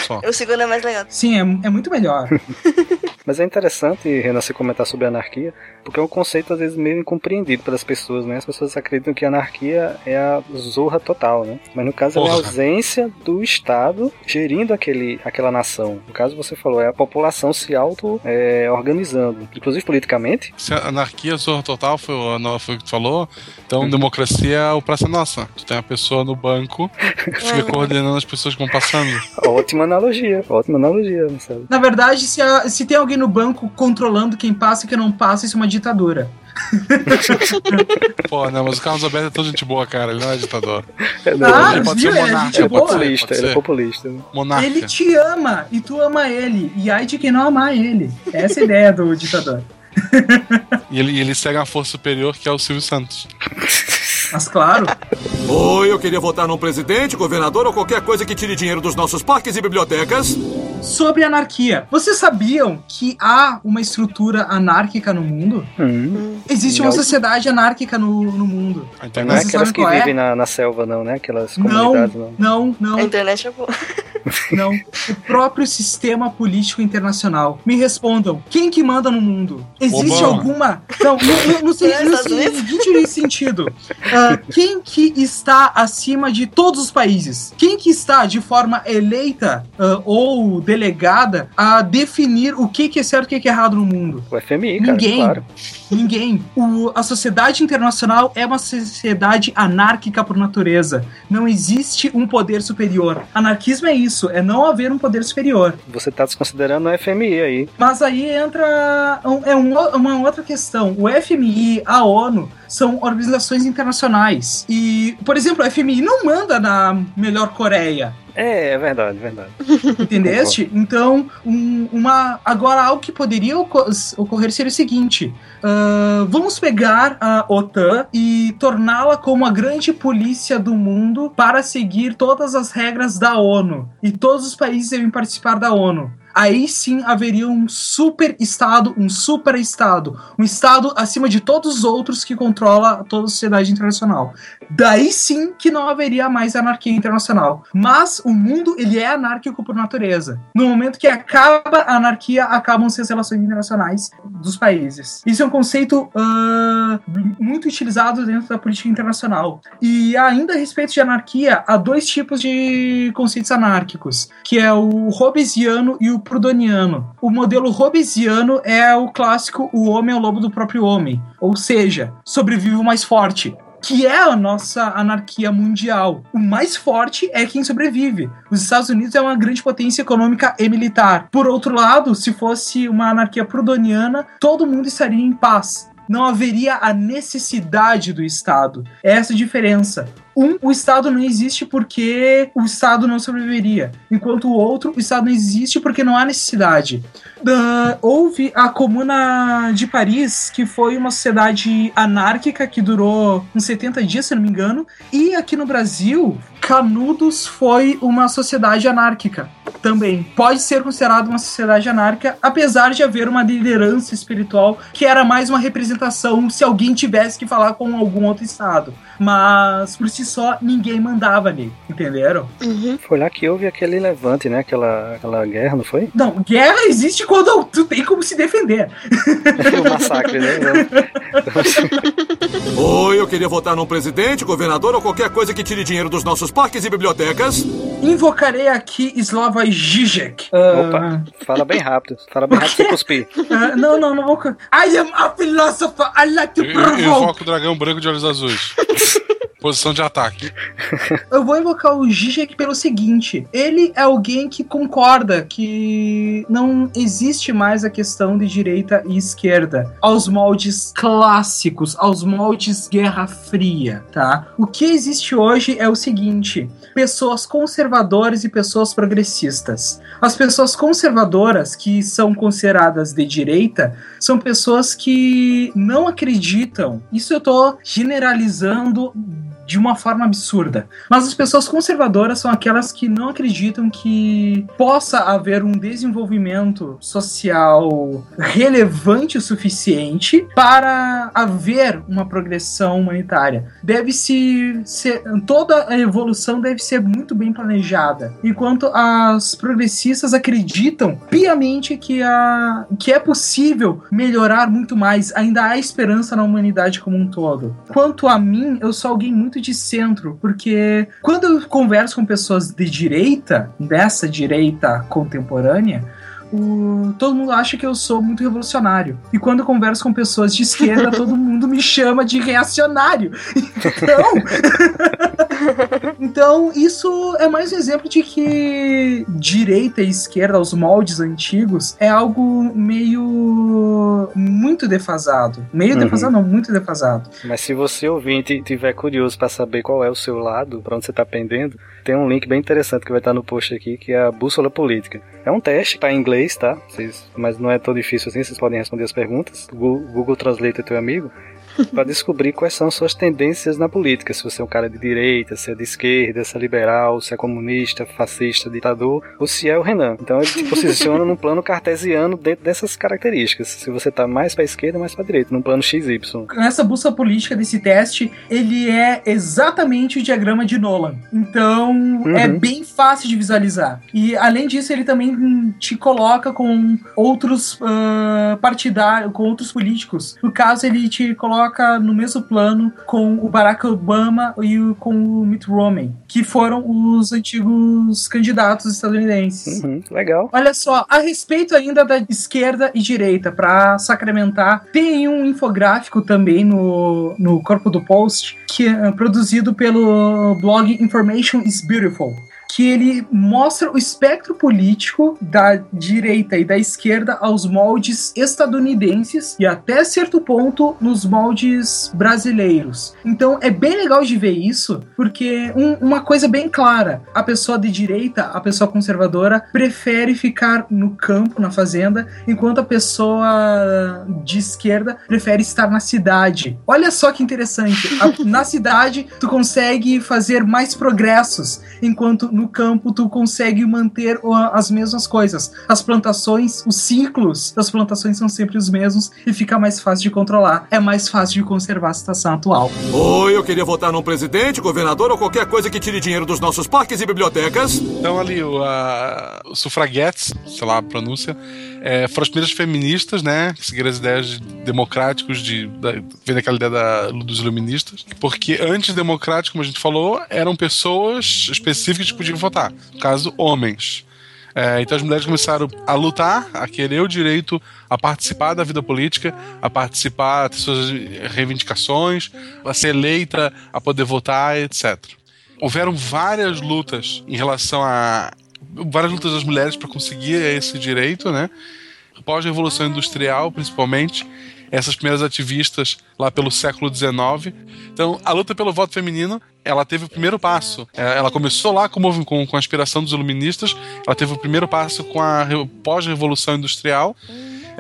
Só. O segundo é mais legal. Sim, é, é muito melhor. [LAUGHS] Mas é interessante, Renan, você comentar sobre anarquia, porque é um conceito às vezes meio incompreendido pelas pessoas, né? As pessoas acreditam que a anarquia é a zorra total, né? Mas no caso é a Porra. ausência do Estado gerindo aquele, aquela nação. No caso você falou, é a população se auto-organizando, inclusive politicamente. Se a anarquia, zorra total, foi, o- foi o que tu falou, então democracia é o Praça Nossa. Tu tem a pessoa no banco que [LAUGHS] fica coordenando as pessoas que vão passando. Ótima analogia, ótima analogia, Marcelo. Na verdade, se, a- se tem alguém no banco controlando quem passa e quem não passa, isso é uma ditadura. Pô, não, mas o Carlos Alberto é todo gente boa, cara. Ele não é ditador. É, não, Ah, ele pode viu? ser É monarca. é boa. populista, ele é populista. Monarca. Ele te ama e tu ama ele. E ai de quem não amar ele. Essa é a ideia do ditador. E ele, e ele segue a força superior que é o Silvio Santos. [LAUGHS] Mas claro, Oi, eu queria votar num presidente, governador ou qualquer coisa que tire dinheiro dos nossos parques e bibliotecas. sobre anarquia. Vocês sabiam que há uma estrutura anárquica no mundo? Hum. Existe uma Não. sociedade anárquica no, no mundo. A Não é internet. Aquelas que é? vivem na, na selva, não, né? Aquelas Não, comunidades, não. não, não, A internet é boa. [LAUGHS] não. O próprio sistema político internacional. Me respondam, quem que manda no mundo? Existe Obama. alguma... Não, no, no, no, se- Não é Unidos? seguinte [LAUGHS] Ah, quem que está acima de todos os países? Quem que está de forma eleita ah, ou delegada a definir o que, que é certo e o que, que é errado no mundo? O FMI, cara, Ninguém. claro. Ninguém. O- a sociedade internacional é uma sociedade anárquica por natureza. Não existe um poder superior. Anarquismo é isso, é não haver um poder superior. Você tá desconsiderando o FMI aí. Mas aí entra um- é um uma outra questão. O FMI, a ONU, são organizações internacionais. E, por exemplo, o FMI não manda na melhor Coreia. É, é verdade, é verdade. [LAUGHS] Entendeste? Então, um- uma agora algo que poderia oco- ocorrer seria o seguinte: ah, vamos pegar a OTAN e torná-la como a grande polícia do mundo para seguir todas as regras da ONU e todos os países devem participar da ONU. Aí sim haveria um super estado, um super estado, um estado acima de todos os outros que controla toda a sociedade internacional. Daí sim que não haveria mais anarquia internacional. Mas o mundo, ele é anárquico por natureza. No momento que acaba a anarquia, acabam-se as relações internacionais dos países. Isso é um conceito uh, muito utilizado dentro da política internacional. E ainda a respeito de anarquia, há dois tipos de conceitos anárquicos, que é o hobbesiano e o prudoniano. O modelo hobbesiano é o clássico o homem é o lobo do próprio homem, ou seja, sobrevive o mais forte que é a nossa anarquia mundial. O mais forte é quem sobrevive. Os Estados Unidos é uma grande potência econômica e militar. Por outro lado, se fosse uma anarquia prudoniana, todo mundo estaria em paz. Não haveria a necessidade do Estado. É essa a diferença. Um, o Estado não existe porque o Estado não sobreviveria, enquanto o outro, o Estado não existe porque não há necessidade. Uh, houve a Comuna de Paris, que foi uma sociedade anárquica que durou uns 70 dias, se não me engano, e aqui no Brasil, Canudos foi uma sociedade anárquica também. Pode ser considerado uma sociedade anárquica, apesar de haver uma liderança espiritual que era mais uma representação se alguém tivesse que falar com algum outro Estado. Mas por si só, ninguém mandava ali, entenderam? Uhum. Foi lá que houve aquele levante, né? Aquela, aquela guerra, não foi? Não, guerra existe quando tu tem como se defender. [LAUGHS] o massacre, né? [LAUGHS] Oi, eu queria votar num presidente, governador ou qualquer coisa que tire dinheiro dos nossos parques e bibliotecas. Invocarei aqui Slava Zizek. Opa, fala bem rápido. Fala bem rápido [LAUGHS] sem cuspir. Uh, não, não, não vou. I am a philosopher. I like to provoke. invoco o dragão branco de olhos azuis. Posição de ataque. [LAUGHS] Eu vou invocar o Zizek pelo seguinte: ele é alguém que concorda que não existe mais a questão de direita e esquerda aos moldes clássicos, aos moldes Guerra Fria, tá? O que existe hoje é o seguinte: pessoas conservadoras e pessoas progressistas. As pessoas conservadoras, que são consideradas de direita, são pessoas que não acreditam. Isso eu tô generalizando de uma forma absurda. Mas as pessoas conservadoras são aquelas que não acreditam que possa haver um desenvolvimento social relevante o suficiente para haver uma progressão humanitária. Deve-se ser toda a evolução deve ser muito bem planejada, enquanto as progressistas acreditam piamente que a que é possível melhorar muito mais, ainda há esperança na humanidade como um todo. Quanto a mim, eu sou alguém muito de centro, porque quando eu converso com pessoas de direita, dessa direita contemporânea, o- todo mundo acha que eu sou muito revolucionário. E quando eu converso com pessoas de esquerda, [LAUGHS] todo mundo me chama de reacionário. Então, [LAUGHS] [LAUGHS] então isso é mais um exemplo de que direita e esquerda, os moldes antigos, é algo meio muito defasado. Meio Uhum. defasado, não, muito defasado. Mas se você ouvinte tiver curioso pra saber qual é o seu lado, pra onde você tá pendendo, tem um link bem interessante que vai estar no post aqui, que é a bússola política. É um teste, tá em inglês, tá? Vocês, mas não é tão difícil assim, vocês podem responder as perguntas. Google Translate é teu amigo. Pra descobrir quais são as suas tendências na política. Se você é um cara de direita, se é de esquerda, se é liberal, se é comunista, fascista, ditador, ou se é o Renan. Então ele se posiciona num plano cartesiano dentro dessas características. Se você tá mais pra esquerda, mais pra direita, num plano XY. nessa bússola política desse teste, ele é exatamente o diagrama de Nolan. Então, é bem fácil de visualizar. E além disso, ele também te coloca com outros ah, partidários, com outros políticos. No caso, ele te coloca no mesmo plano com o Barack Obama e o- com o Mitt Romney, que foram os antigos candidatos estadunidenses. Uhum, legal. Olha só, a respeito ainda da esquerda e direita, para sacramentar, tem um infográfico também no, no corpo do post, que é produzido pelo blog Information is Beautiful. Que ele mostra o espectro político da direita e da esquerda aos moldes estadunidenses e até certo ponto nos moldes brasileiros. Então é bem legal de ver isso, porque um- uma coisa bem clara: a pessoa de direita, a pessoa conservadora, prefere ficar no campo, na fazenda, enquanto a pessoa de esquerda prefere estar na cidade. Olha só que interessante. A- na cidade, tu consegue fazer mais progressos, enquanto no campo tu consegue manter o- as mesmas coisas. As plantações, os ciclos das plantações são sempre os mesmos e fica mais fácil de controlar. É mais fácil de conservar a situação atual. Oi, eu queria votar num presidente, governador ou qualquer coisa que tire dinheiro dos nossos parques e bibliotecas. Então ali, o, a, os sufraguetes, sei lá a pronúncia, é, foram as primeiras feministas, né? Que seguiram as ideias de- democráticos, de, da, vem daquela ideia da- dos iluministas. Porque antes democrático, como a gente falou, eram pessoas específicas que podiam votar. No caso, homens. É, então as mulheres começaram a lutar, a querer o direito a participar da vida política, a participar, ter suas reivindicações, a ser eleita, a poder votar, etc. Houveram várias lutas em relação a. várias lutas das mulheres para conseguir esse direito, né? Pós-revolução industrial, principalmente, essas primeiras ativistas lá pelo século XIX. Então, a luta pelo voto feminino, ela teve o primeiro passo. É, Ela começou lá com, com, com a inspiração dos iluministas, ela teve o primeiro passo com a re- pós-revolução industrial.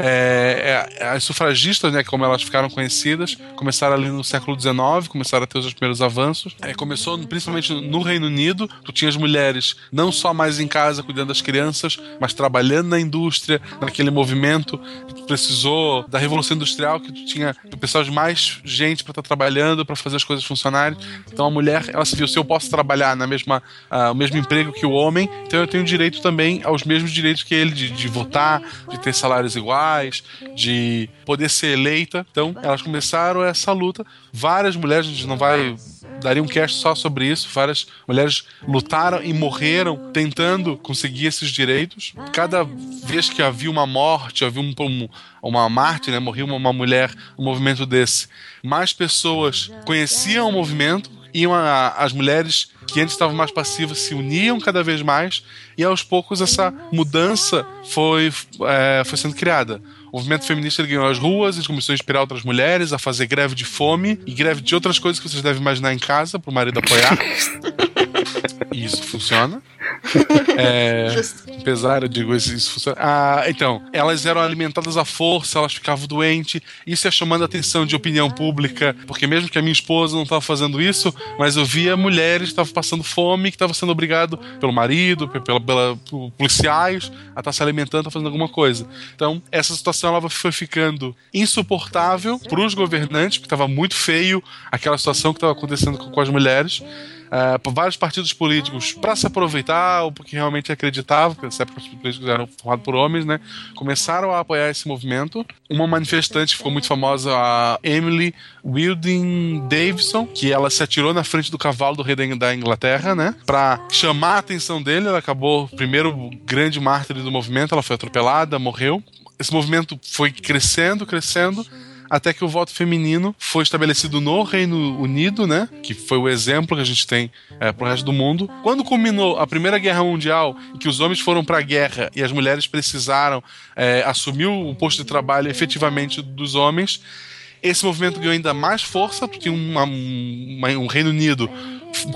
É, é, as sufragistas, né, como elas ficaram conhecidas, começaram ali no século XIX, começaram a ter os seus primeiros avanços. É, começou principalmente no Reino Unido, tu tinha as mulheres não só mais em casa cuidando das crianças, mas trabalhando na indústria, naquele movimento que tu precisou da Revolução Industrial, que tu tinha precisava de mais gente para estar trabalhando, para fazer as coisas funcionarem. Então a mulher, ela se viu, se eu posso trabalhar na mesma, ah, o mesmo emprego que o homem, então eu tenho direito também aos mesmos direitos que ele, de, de votar, de ter salários iguais, de poder ser eleita. Então elas começaram essa luta. Várias mulheres, a gente não vai daria um cast só sobre isso. Várias mulheres lutaram e morreram tentando conseguir esses direitos. Cada vez que havia uma morte, havia um, um- uma Marte, né, morria uma, uma mulher, um movimento desse, mais pessoas conheciam o movimento. Iam a- as mulheres que antes estavam mais passivas se uniam cada vez mais e aos poucos essa mudança foi, é, foi sendo criada. O movimento feminista ganhou as ruas, ele começou a inspirar outras mulheres a fazer greve de fome e greve de outras coisas que vocês devem imaginar em casa para o marido apoiar. [LAUGHS] Isso funciona. É, apesar, eu digo, isso, isso funciona. Ah, então, elas eram alimentadas à força, elas ficavam doentes. Isso ia chamando a atenção de opinião pública, porque mesmo que a minha esposa não estava fazendo isso, mas eu via mulheres que estavam passando fome, que estavam sendo obrigado pelo marido, pe- pela, pela- por policiais, a estar se alimentando, a fazendo alguma coisa. Então, essa situação ela foi ficando insuportável para os governantes, porque estava muito feio aquela situação que estava acontecendo com, com as mulheres. Ah, por vários partidos políticos para se aproveitar ou porque realmente acreditavam, porque os políticos eram formados por homens, né? Começaram a apoiar esse movimento. Uma manifestante ficou muito famosa, a Emily Wilding Davison, que ela se atirou na frente do cavalo do rei da da Inglaterra, né? Para chamar a atenção dele, ela acabou primeiro grande mártir do movimento, ela foi atropelada, morreu. Esse movimento foi crescendo, crescendo até que o voto feminino foi estabelecido no Reino Unido, né? Que foi o exemplo que a gente tem é, pro resto do mundo. Quando culminou a Primeira Guerra Mundial, que os homens foram para a guerra e as mulheres precisaram é, assumir o posto de trabalho efetivamente dos homens, esse movimento ganhou ainda mais força, porque uma- uma- um Reino Unido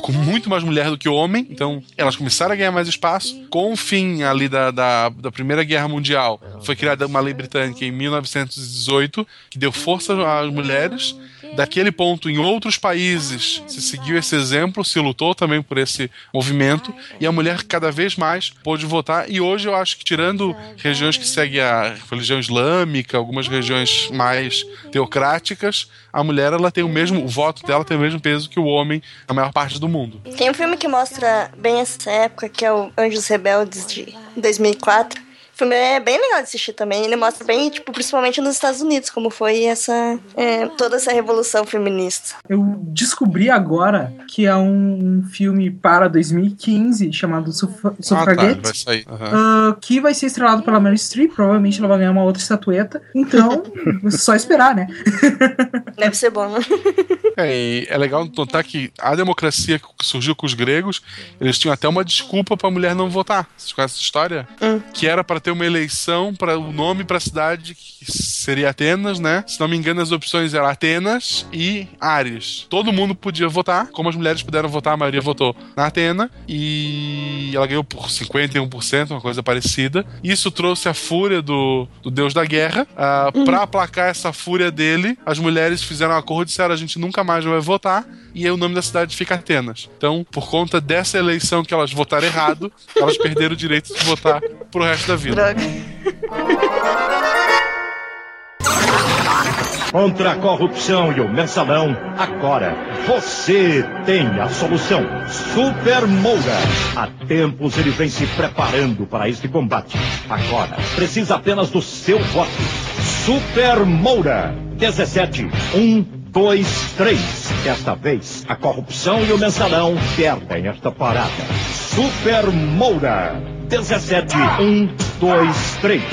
com muito mais mulher do que homem, então elas começaram a ganhar mais espaço. Com o fim ali da, da, da Primeira Guerra Mundial, foi criada uma lei britânica em 1918 que deu força às mulheres. Daquele ponto, em outros países, se seguiu esse exemplo, se lutou também por esse movimento, e a mulher cada vez mais pôde votar. E hoje eu acho que, tirando regiões que seguem a religião islâmica, algumas regiões mais teocráticas, a mulher ela tem o mesmo, o voto dela tem o mesmo peso que o homem na maior parte do mundo. Tem um filme que mostra bem essa época, que é o Anjos Rebeldes de 2004. O filme é bem legal de assistir também. Ele mostra bem, tipo, principalmente nos Estados Unidos, como foi essa é, toda essa revolução feminista. Eu descobri agora que é um, um filme para 2015 chamado Suf Ah, tá, Suffragette. vai sair. Aham. ah, que vai ser estrelado pela Meryl Streep, provavelmente ela vai ganhar uma outra estatueta. Então, [LAUGHS] é só esperar, né? [LAUGHS] Deve ser bom, né? É, e é legal notar que a democracia que surgiu com os gregos, eles tinham até uma desculpa pra mulher não votar. Vocês conhecem essa história? Hum. Que era para ter uma eleição para o nome para a cidade que seria Atenas, né? Se não me engano, as opções eram Atenas e Ares. Todo mundo podia votar, como as mulheres puderam votar, a maioria votou na Atena e ela ganhou por 51%, uma coisa parecida. Isso trouxe a fúria do, do deus da guerra. Uh, Para aplacar essa fúria dele, as mulheres fizeram um acordo e disseram: a gente nunca mais vai votar e aí o nome da cidade fica Atenas. Então, por conta dessa eleição que elas votaram errado, elas perderam o direito de votar pro resto da vida. Contra a corrupção e o mensalão, agora você tem a solução. Super Moura. Há tempos ele vem se preparando para este combate. Agora, precisa apenas do seu voto. Super Moura. 17 1 2 3. Desta vez, a corrupção e o mensalão perdem esta parada. Super Moura. 17 1 2 3.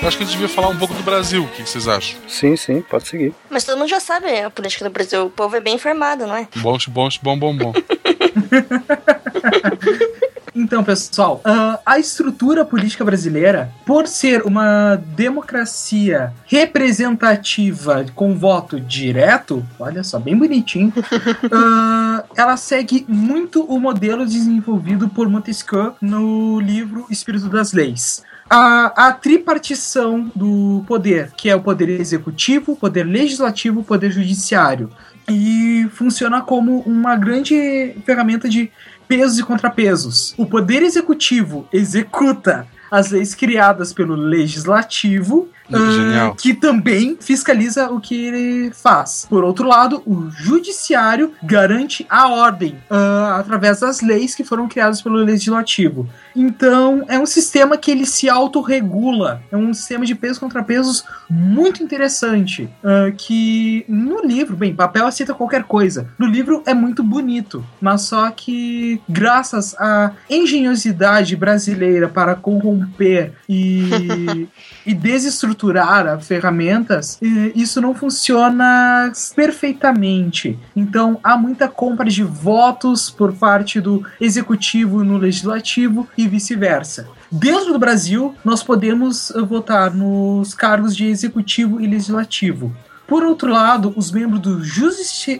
Eu acho que a gente devia falar um pouco do Brasil. O que vocês acham? Sim, sim, pode seguir. Mas todo mundo já sabe a política do Brasil. O povo é bem informado, não é? Bom, bom, bom, bom, bom. [LAUGHS] Então, pessoal, uh, a estrutura política brasileira, por ser uma democracia representativa com voto direto, olha só, bem bonitinho, uh, [LAUGHS] ela segue muito o modelo desenvolvido por Montesquieu no livro Espírito das Leis. A, a, tripartição do poder, que é o poder executivo, poder legislativo, poder judiciário. E funciona como uma grande ferramenta de pesos e contrapesos. O poder executivo executa as leis criadas pelo legislativo Uh, que também fiscaliza o que ele faz. Por outro lado, o judiciário garante a ordem uh, através das leis que foram criadas pelo legislativo. Então, é um sistema que ele se autorregula. É um sistema de pesos contra pesos muito interessante. Uh, que no livro, bem, papel aceita qualquer coisa. No livro é muito bonito, mas só que graças à engenhosidade brasileira para corromper e, [LAUGHS] e desestruturar estruturar ferramentas, isso não funciona perfeitamente. Então há muita compra de votos por parte do executivo no legislativo e vice-versa. Dentro do Brasil, nós podemos votar nos cargos de executivo e legislativo. Por outro lado, os membros do,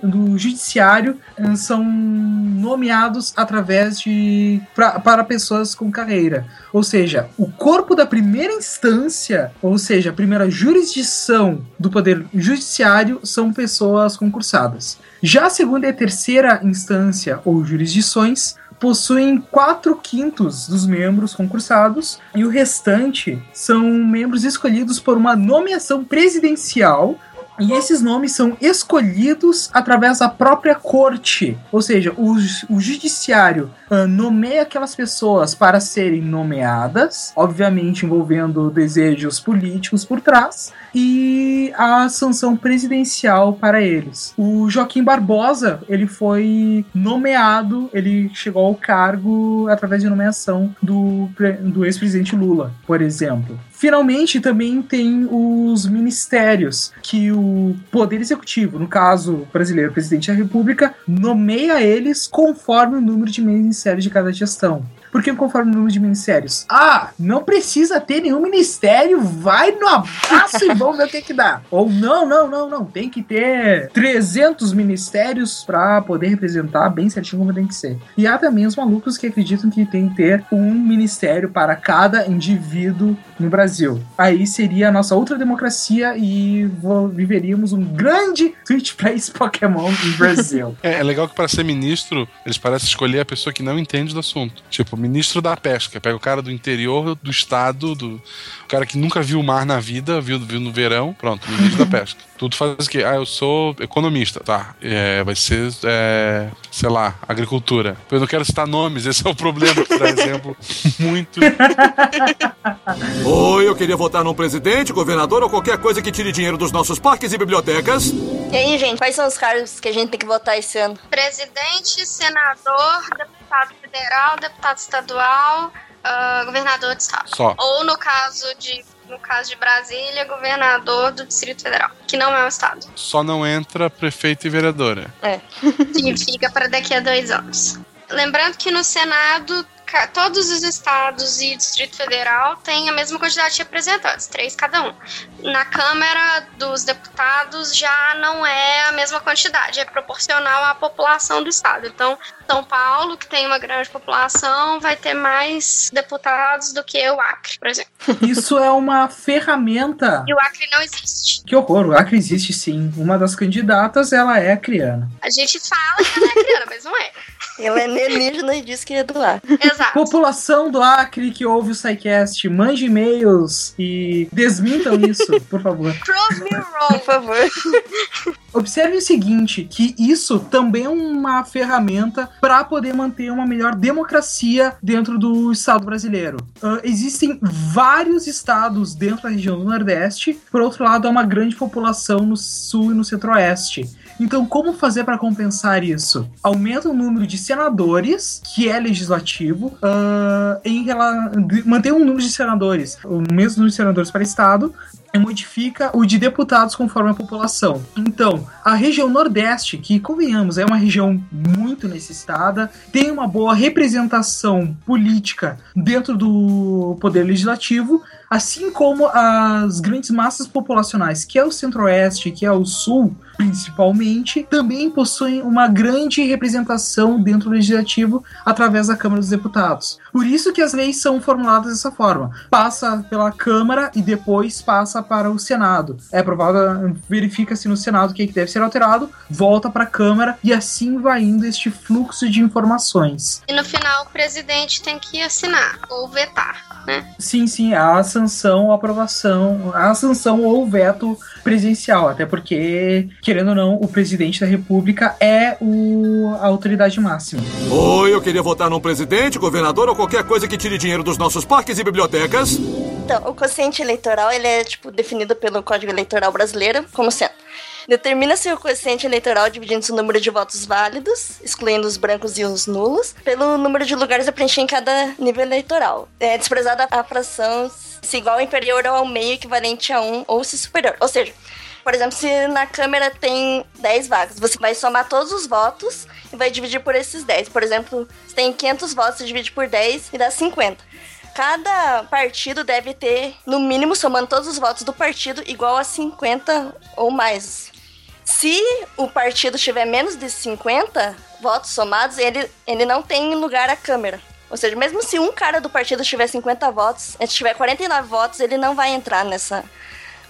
do judiciário uh, são nomeados através de pra, para pessoas com carreira. Ou seja, o corpo da primeira instância, ou seja, a primeira jurisdição do poder judiciário são pessoas concursadas. Já a segunda e a terceira instância ou jurisdições possuem 4 quintos dos membros concursados e o restante são membros escolhidos por uma nomeação presidencial e esses nomes são escolhidos através da própria corte. Ou seja, o, o judiciário uh, nomeia aquelas pessoas para serem nomeadas, obviamente envolvendo desejos políticos por trás, e a sanção presidencial para eles. O Joaquim Barbosa, ele foi nomeado, ele chegou ao cargo através de nomeação do, do ex-presidente Lula, por exemplo. Finalmente, também tem os ministérios, que o Poder Executivo, no caso brasileiro, presidente da República, nomeia eles conforme o número de ministérios de cada gestão. Porque conforme o número de ministérios. Ah, não precisa ter nenhum ministério, vai no abraço e vamos ver o que que dá. Ou não, não, não, não, tem que ter 300 ministérios para poder representar bem certinho como tem que ser. E há também os malucos que acreditam que tem que ter um ministério para cada indivíduo no Brasil. Aí seria a nossa outra democracia e viveríamos um grande Twitch Plays Pokémon no Brasil. [LAUGHS] é, é legal que para ser ministro, eles parecem escolher a pessoa que não entende do assunto. Tipo, ministro da pesca. Pega o cara do interior do estado, do cara que nunca viu o mar na vida, viu, viu no verão, pronto, ministro da [LAUGHS] pesca. Tudo faz o quê? Ah, eu sou economista, tá? É, vai ser, é, sei lá, agricultura. Eu não quero citar nomes, esse é o problema, por exemplo, [LAUGHS] muito. [LAUGHS] Oi, eu queria votar num presidente, governador ou qualquer coisa que tire dinheiro dos nossos parques e bibliotecas. E aí, gente, quais são os cargos que a gente tem que votar esse ano? Presidente, senador, deputado federal, deputado estadual, ah, governador de estado. Só. Ou no caso de no caso de Brasília, governador do Distrito Federal, que não é um estado. Só não entra prefeito e vereadora. É. Que fica para daqui a dois anos. Lembrando que no Senado todos os estados e Distrito Federal têm a mesma quantidade de representantes, três cada um. Na Câmara dos Deputados já não é a mesma quantidade, é proporcional à população do estado. Então, São Paulo, que tem uma grande população, vai ter mais deputados do que o Acre, por exemplo. [LAUGHS] Isso é uma ferramenta. E o Acre não existe. Que horror, o Acre existe sim. Uma das candidatas, ela é acriana. A gente fala que ela é criana, mas não é. Ela é alienígena e diz que é do. Exato. População do Acre que ouve o SciCast, mande e-mails e desmintam [LAUGHS] isso, por favor. Prove me wrong. Por favor. Observe o seguinte, que isso também é uma ferramenta para poder manter uma melhor democracia dentro do Estado brasileiro. Ah, existem vários estados dentro da região do Nordeste, por outro lado, há uma grande população no Sul e no Centro-Oeste. Então, como fazer para compensar isso? Aumenta o número de senadores, que é legislativo, ah, em mantém um número de senadores, o mesmo número de senadores para estado, modifica o de deputados conforme a população. Então, a região Nordeste, que convenhamos, é uma região muito necessitada, tem uma boa representação política dentro do poder legislativo, assim como as grandes massas populacionais, que é o Centro-Oeste, que é o Sul, principalmente, também possuem uma grande representação dentro do legislativo através da Câmara dos Deputados. Por isso que as leis são formuladas dessa forma. Passa pela Câmara e depois passa para o Senado. É aprovada, verifica-se no Senado o que, é que deve ser alterado, volta para a Câmara e assim vai indo este fluxo de informações. E no final o presidente tem que assinar ou vetar, né? Sim, sim, a sanção, a aprovação, a sanção ou veto presencial, até porque, querendo ou não, o presidente da república é o, a autoridade máxima. Oi, eu queria votar num presidente, governador ou qualquer coisa que tire dinheiro dos nossos parques e bibliotecas. Então, o quociente eleitoral, ele é, tipo, definido pelo Código Eleitoral Brasileiro como sendo Determina-se o quociente eleitoral dividindo-se o número de votos válidos, excluindo os brancos e os nulos, pelo número de lugares a preencher em cada nível eleitoral. É desprezada a fração se igual ou inferior ao meio equivalente a 1 ou se superior. Ou seja, por exemplo, se na Câmara tem 10 vagas, você vai somar todos os votos e vai dividir por esses 10. Por exemplo, se tem 500 votos, você divide por 10 e dá 50. Cada partido deve ter, no mínimo, somando todos os votos do partido, igual a 50 ou mais. Se o partido tiver menos de 50 votos somados, ele, ele não tem lugar à Câmara. Ou seja, mesmo se um cara do partido tiver 50 votos, se tiver 49 votos, ele não vai entrar nessa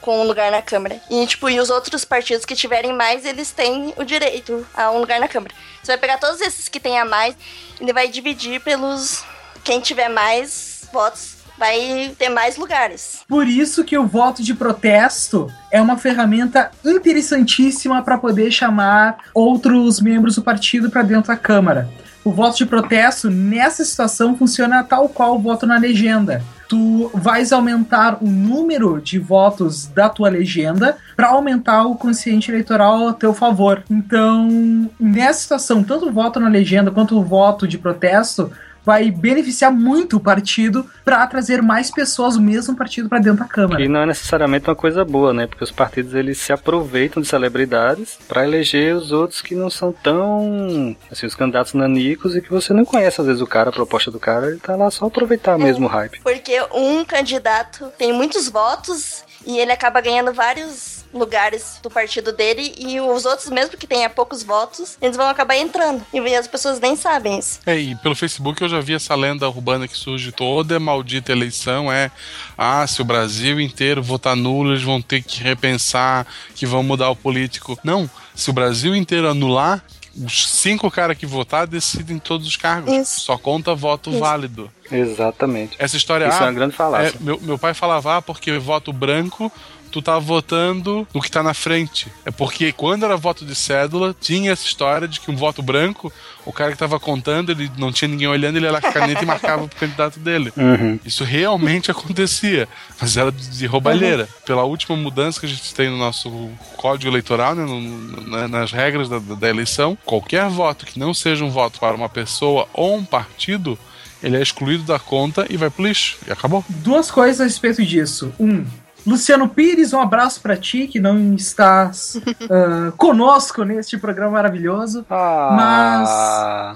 com um lugar na Câmara. E, tipo, e os outros partidos que tiverem mais, eles têm o direito a um lugar na Câmara. Você vai pegar todos esses que têm a mais, ele vai dividir pelos. Quem tiver mais votos vai ter mais lugares. Por isso que o voto de protesto é uma ferramenta interessantíssima para poder chamar outros membros do partido para dentro da Câmara. O voto de protesto nessa situação funciona tal qual o voto na legenda. Tu vais aumentar o número de votos da tua legenda para aumentar o consciente eleitoral a teu favor. Então, nessa situação, tanto o voto na legenda quanto o voto de protesto vai beneficiar muito o partido para trazer mais pessoas do mesmo partido para dentro da Câmara. E não é necessariamente uma coisa boa, né? Porque os partidos eles se aproveitam de celebridades para eleger os outros que não são tão, assim, os candidatos nanicos e que você não conhece às vezes o cara, a proposta do cara, ele tá lá só aproveitar mesmo o hype. Porque um candidato tem muitos votos e ele acaba ganhando vários lugares do partido dele e os outros, mesmo que tenha poucos votos, eles vão acabar entrando. E as pessoas nem sabem isso. É, e pelo Facebook eu já vi essa lenda urbana que surge toda maldita eleição é ah, se o Brasil inteiro votar nulo, eles vão ter que repensar que vão mudar o político. Não, se o Brasil inteiro anular, os cinco caras que votar decidem todos os cargos. Isso. Só conta voto Isso. válido. Exatamente. Essa história Isso ah, é uma grande falácia. é, meu, meu pai falava, ah, porque voto branco, tu tá votando no que tá na frente. É porque quando era voto de cédula, tinha essa história de que um voto branco, o cara que tava contando, ele não tinha ninguém olhando, ele ia lá com a caneta e marcava pro candidato dele. Uhum. Isso realmente [LAUGHS] acontecia, mas era de roubalheira. Pela última mudança que a gente tem no nosso código eleitoral, né, no- no- na- nas regras da, da eleição, qualquer voto que não seja um voto para uma pessoa ou um partido, ele é excluído da conta e vai pro lixo. E acabou. Duas coisas a respeito disso. Um, Luciano Pires, um abraço pra ti, que não estás [LAUGHS] ah, conosco neste programa maravilhoso. Ah. Mas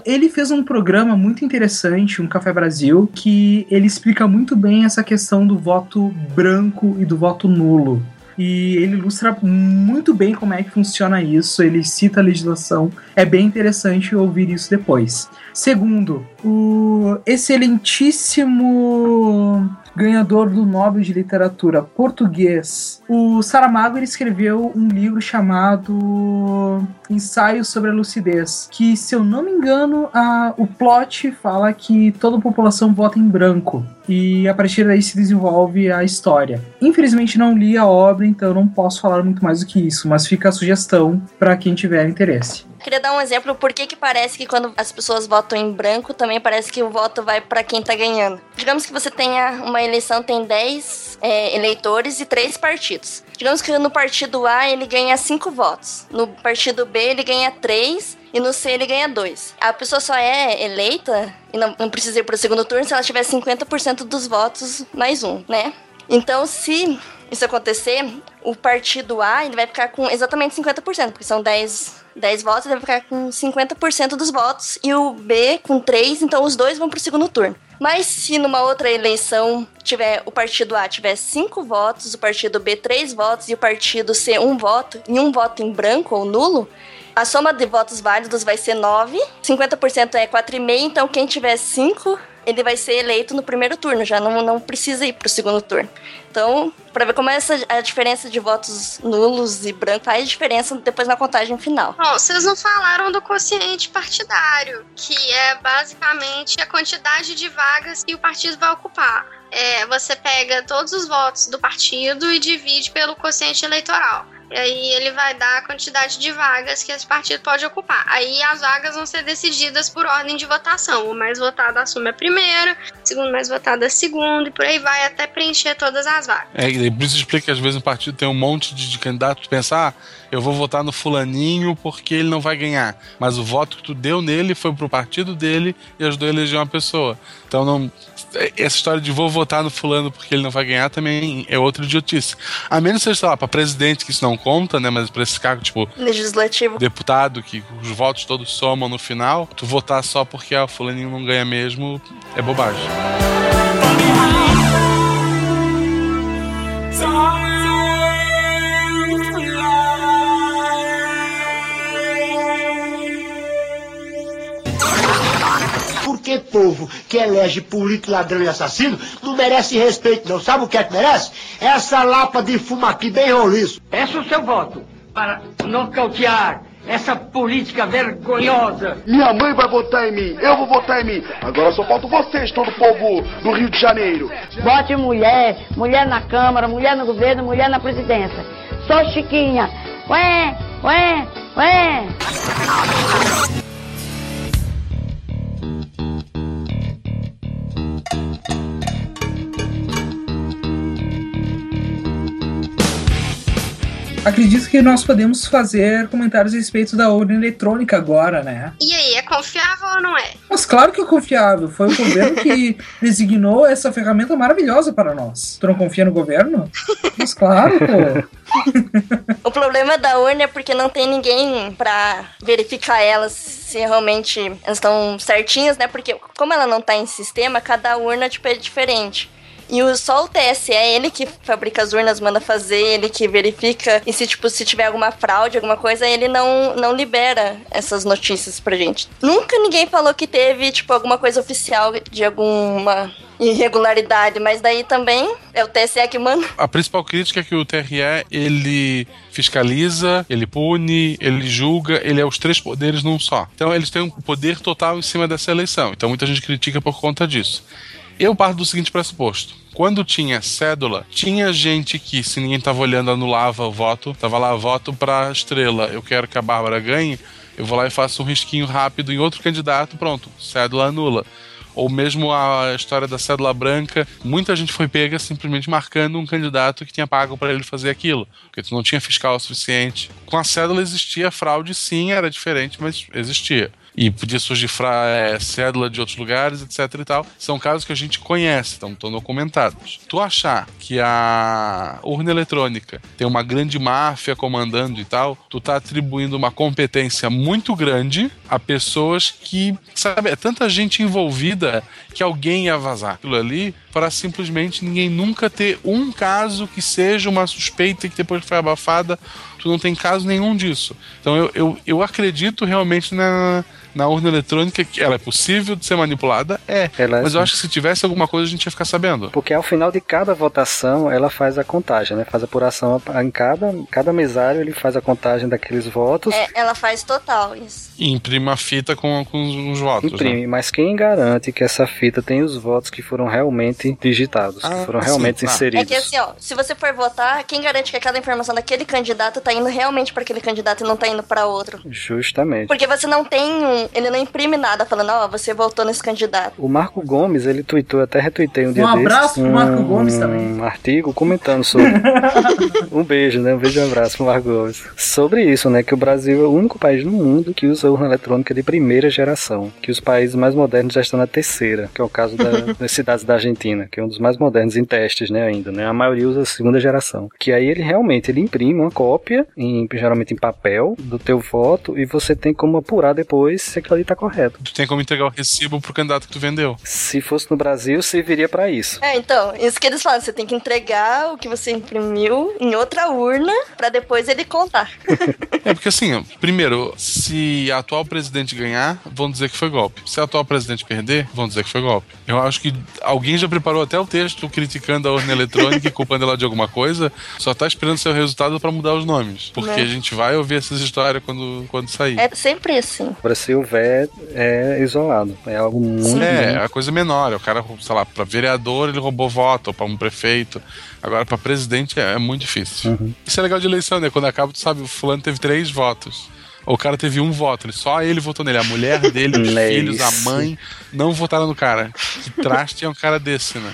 ele fez um programa muito interessante, um Café Brasil, que ele explica muito bem essa questão do voto branco e do voto nulo. E ele ilustra muito bem como é que funciona isso, ele cita a legislação. É bem interessante ouvir isso depois. Segundo, o excelentíssimo ganhador do Nobel de Literatura português, o Saramago escreveu um livro chamado Ensaio sobre a Lucidez, que se eu não me engano, a, o plot fala que toda a população vota em branco e a partir daí se desenvolve a história. Infelizmente não li a obra, então não posso falar muito mais do que isso, mas fica a sugestão para quem tiver interesse. Queria dar um exemplo por que parece que quando as pessoas votam em branco, também parece que o voto vai para quem tá ganhando. Digamos que você tenha uma eleição, tem 10 é, eleitores e 3 partidos. Digamos que no partido A ele ganha 5 votos, no partido B ele ganha 3 e no C ele ganha 2. A pessoa só é eleita e não, não precisa ir pro segundo turno se ela tiver 50% dos votos mais um, né? Então, se isso acontecer, o partido A ele vai ficar com exatamente 50%, porque são 10, 10 votos, ele vai ficar com 50% dos votos, e o B com 3, então os dois vão pro segundo turno. Mas se numa outra eleição tiver o partido A tiver 5 votos, o partido B 3 votos e o partido C 1 um voto, e um voto em branco ou nulo, a soma de votos válidos vai ser 9, 50% é 4,5, então quem tiver 5 ele vai ser eleito no primeiro turno, já não, não precisa ir pro segundo turno. Então, para ver como essa a diferença de votos nulos e brancos faz diferença depois na contagem final. Bom, vocês não falaram do quociente partidário, que é basicamente a quantidade de vagas que o partido vai ocupar. É, você pega todos os votos do partido e divide pelo quociente eleitoral. E aí ele vai dar a quantidade de vagas que esse partido pode ocupar. Aí as vagas vão ser decididas por ordem de votação. O mais votado assume a primeira, o segundo mais votado a segunda, e por aí vai até preencher todas as vagas. É, e por isso explica que às vezes um partido tem um monte de, de candidatos, pensar, ah, eu vou votar no fulaninho porque ele não vai ganhar. Mas o voto que tu deu nele foi pro partido dele e ajudou a eleger uma pessoa. Então não. Essa história de vou votar no fulano porque ele não vai ganhar também é outra idiotice. A menos seja, sei lá, pra presidente que isso não conta, né? Mas pra esse cargo, tipo, Legislativo. deputado, que os votos todos somam no final, tu votar só porque ah, o fulaninho não ganha mesmo é bobagem. Porque povo que elege político, ladrão e assassino não merece respeito, não. Sabe o que é que merece? Essa lapa de fuma aqui bem roliço. Peço o seu voto para nocautear essa política vergonhosa. Minha mãe vai votar em mim, eu vou votar em mim. Agora só faltam vocês, todo o povo do Rio de Janeiro. Bote mulher, mulher na Câmara, mulher no governo, mulher na presidência. Sou Chiquinha. Ué, ué, ué. Acredito que nós podemos fazer comentários a respeito da urna eletrônica agora, né? E aí, é confiável ou não é? Mas claro que é confiável. Foi o governo que [LAUGHS] designou essa ferramenta maravilhosa para nós. Tu não confia no governo? Mas claro, pô. [LAUGHS] O problema da urna é porque não tem ninguém pra verificar elas se realmente elas estão certinhas, né? Porque como ela não tá em sistema, cada urna tipo, é diferente. E o, só o TSE, ele que fabrica as urnas, manda fazer, ele que verifica. E se, tipo, se tiver alguma fraude, alguma coisa, ele não, não libera essas notícias pra gente. Nunca ninguém falou que teve, tipo, alguma coisa oficial de alguma irregularidade, mas daí também é o TSE que manda. A principal crítica é que o TRE, ele fiscaliza, ele pune, ele julga, ele é os três poderes num só. Então eles têm um poder total em cima dessa eleição. Então muita gente critica por conta disso. Eu parto do seguinte pressuposto. Quando tinha cédula, tinha gente que, se ninguém tava olhando, anulava o voto. Tava lá, voto pra estrela. Eu quero que a Bárbara ganhe. Eu vou lá e faço um risquinho rápido em outro candidato, pronto, cédula anula. Ou mesmo a história da cédula branca, muita gente foi pega simplesmente marcando um candidato que tinha pago para ele fazer aquilo, porque tu não tinha fiscal o suficiente. Com a cédula existia fraude, sim, era diferente, mas existia. E podia surgir fra- é, cédula de outros lugares, etc e tal. São casos que a gente conhece, então estão documentados. Tu achar que a urna eletrônica tem uma grande máfia comandando e tal, tu tá atribuindo uma competência muito grande a pessoas que, sabe, é tanta gente envolvida que alguém ia vazar aquilo ali para simplesmente ninguém nunca ter um caso que seja uma suspeita que depois foi abafada. Tu não tem caso nenhum disso. Então eu, eu, eu acredito realmente na, na urna eletrônica que ela é possível de ser manipulada, é. Ela é mas eu acho que se tivesse alguma coisa a gente ia ficar sabendo. Porque ao final de cada votação, ela faz a contagem, né? Faz a apuração em cada, cada mesário, ele faz a contagem daqueles votos. É, ela faz total isso. E imprime uma fita com, com os, os votos. Imprime, né? mas quem garante que essa fita tem os votos que foram realmente digitados, Ah, que foram sim, realmente tá. inseridos? É que assim, ó, se você for votar, quem garante que aquela informação daquele candidato tá indo realmente pra aquele candidato e não tá indo pra outro? Justamente. Porque você não tem um. Ele não imprime nada falando, ó, você votou nesse candidato. O Marco Gomes, ele tweetou, eu até retuitei um dia Um abraço desses, pro Marco Gomes também. Um artigo comentando sobre... [LAUGHS] um beijo, né? Um beijo e um abraço pro Marco Gomes. Sobre isso, né? Que o Brasil é o único país no mundo que usa urna eletrônica de primeira geração. Que os países mais modernos já estão na terceira, que é o caso da- [LAUGHS] das cidades da Argentina, que é um dos mais modernos em testes, né, ainda, né? A maioria usa a segunda geração. Que aí ele realmente, ele imprime uma cópia, em, geralmente em papel, do teu voto, e você tem como apurar depois se aquilo ali tá correto. Tu tem como entregar o recibo pro candidato que tu vendeu. Se fosse no Brasil, serviria pra isso. É, então, isso que eles falam, você tem que entregar o que você imprimiu em outra urna pra depois ele contar. [LAUGHS] É porque assim, ó, primeiro, se a atual presidente ganhar, vão dizer que foi golpe. Se a atual presidente perder, vão dizer que foi golpe. Eu acho que alguém já preparou até o texto criticando a urna eletrônica e culpando ela de alguma coisa, só tá esperando seu resultado pra mudar os nomes. Porque Né? a gente vai ouvir essas histórias quando, quando sair. É sempre assim. Agora, se houver, é isolado. É algo muito. É, muito- a coisa menor. O cara, sei lá, pra vereador ele roubou voto, ou pra um prefeito. Agora, pra presidente é, é muito difícil. Uhum. Isso é legal de eleição, né? Quando acaba, tu sabe, o fulano teve três votos. O cara teve um voto, ele, só ele votou nele. A mulher dele, os [LAUGHS] É filhos, a mãe não votaram no cara. Que traste é um cara desse, né?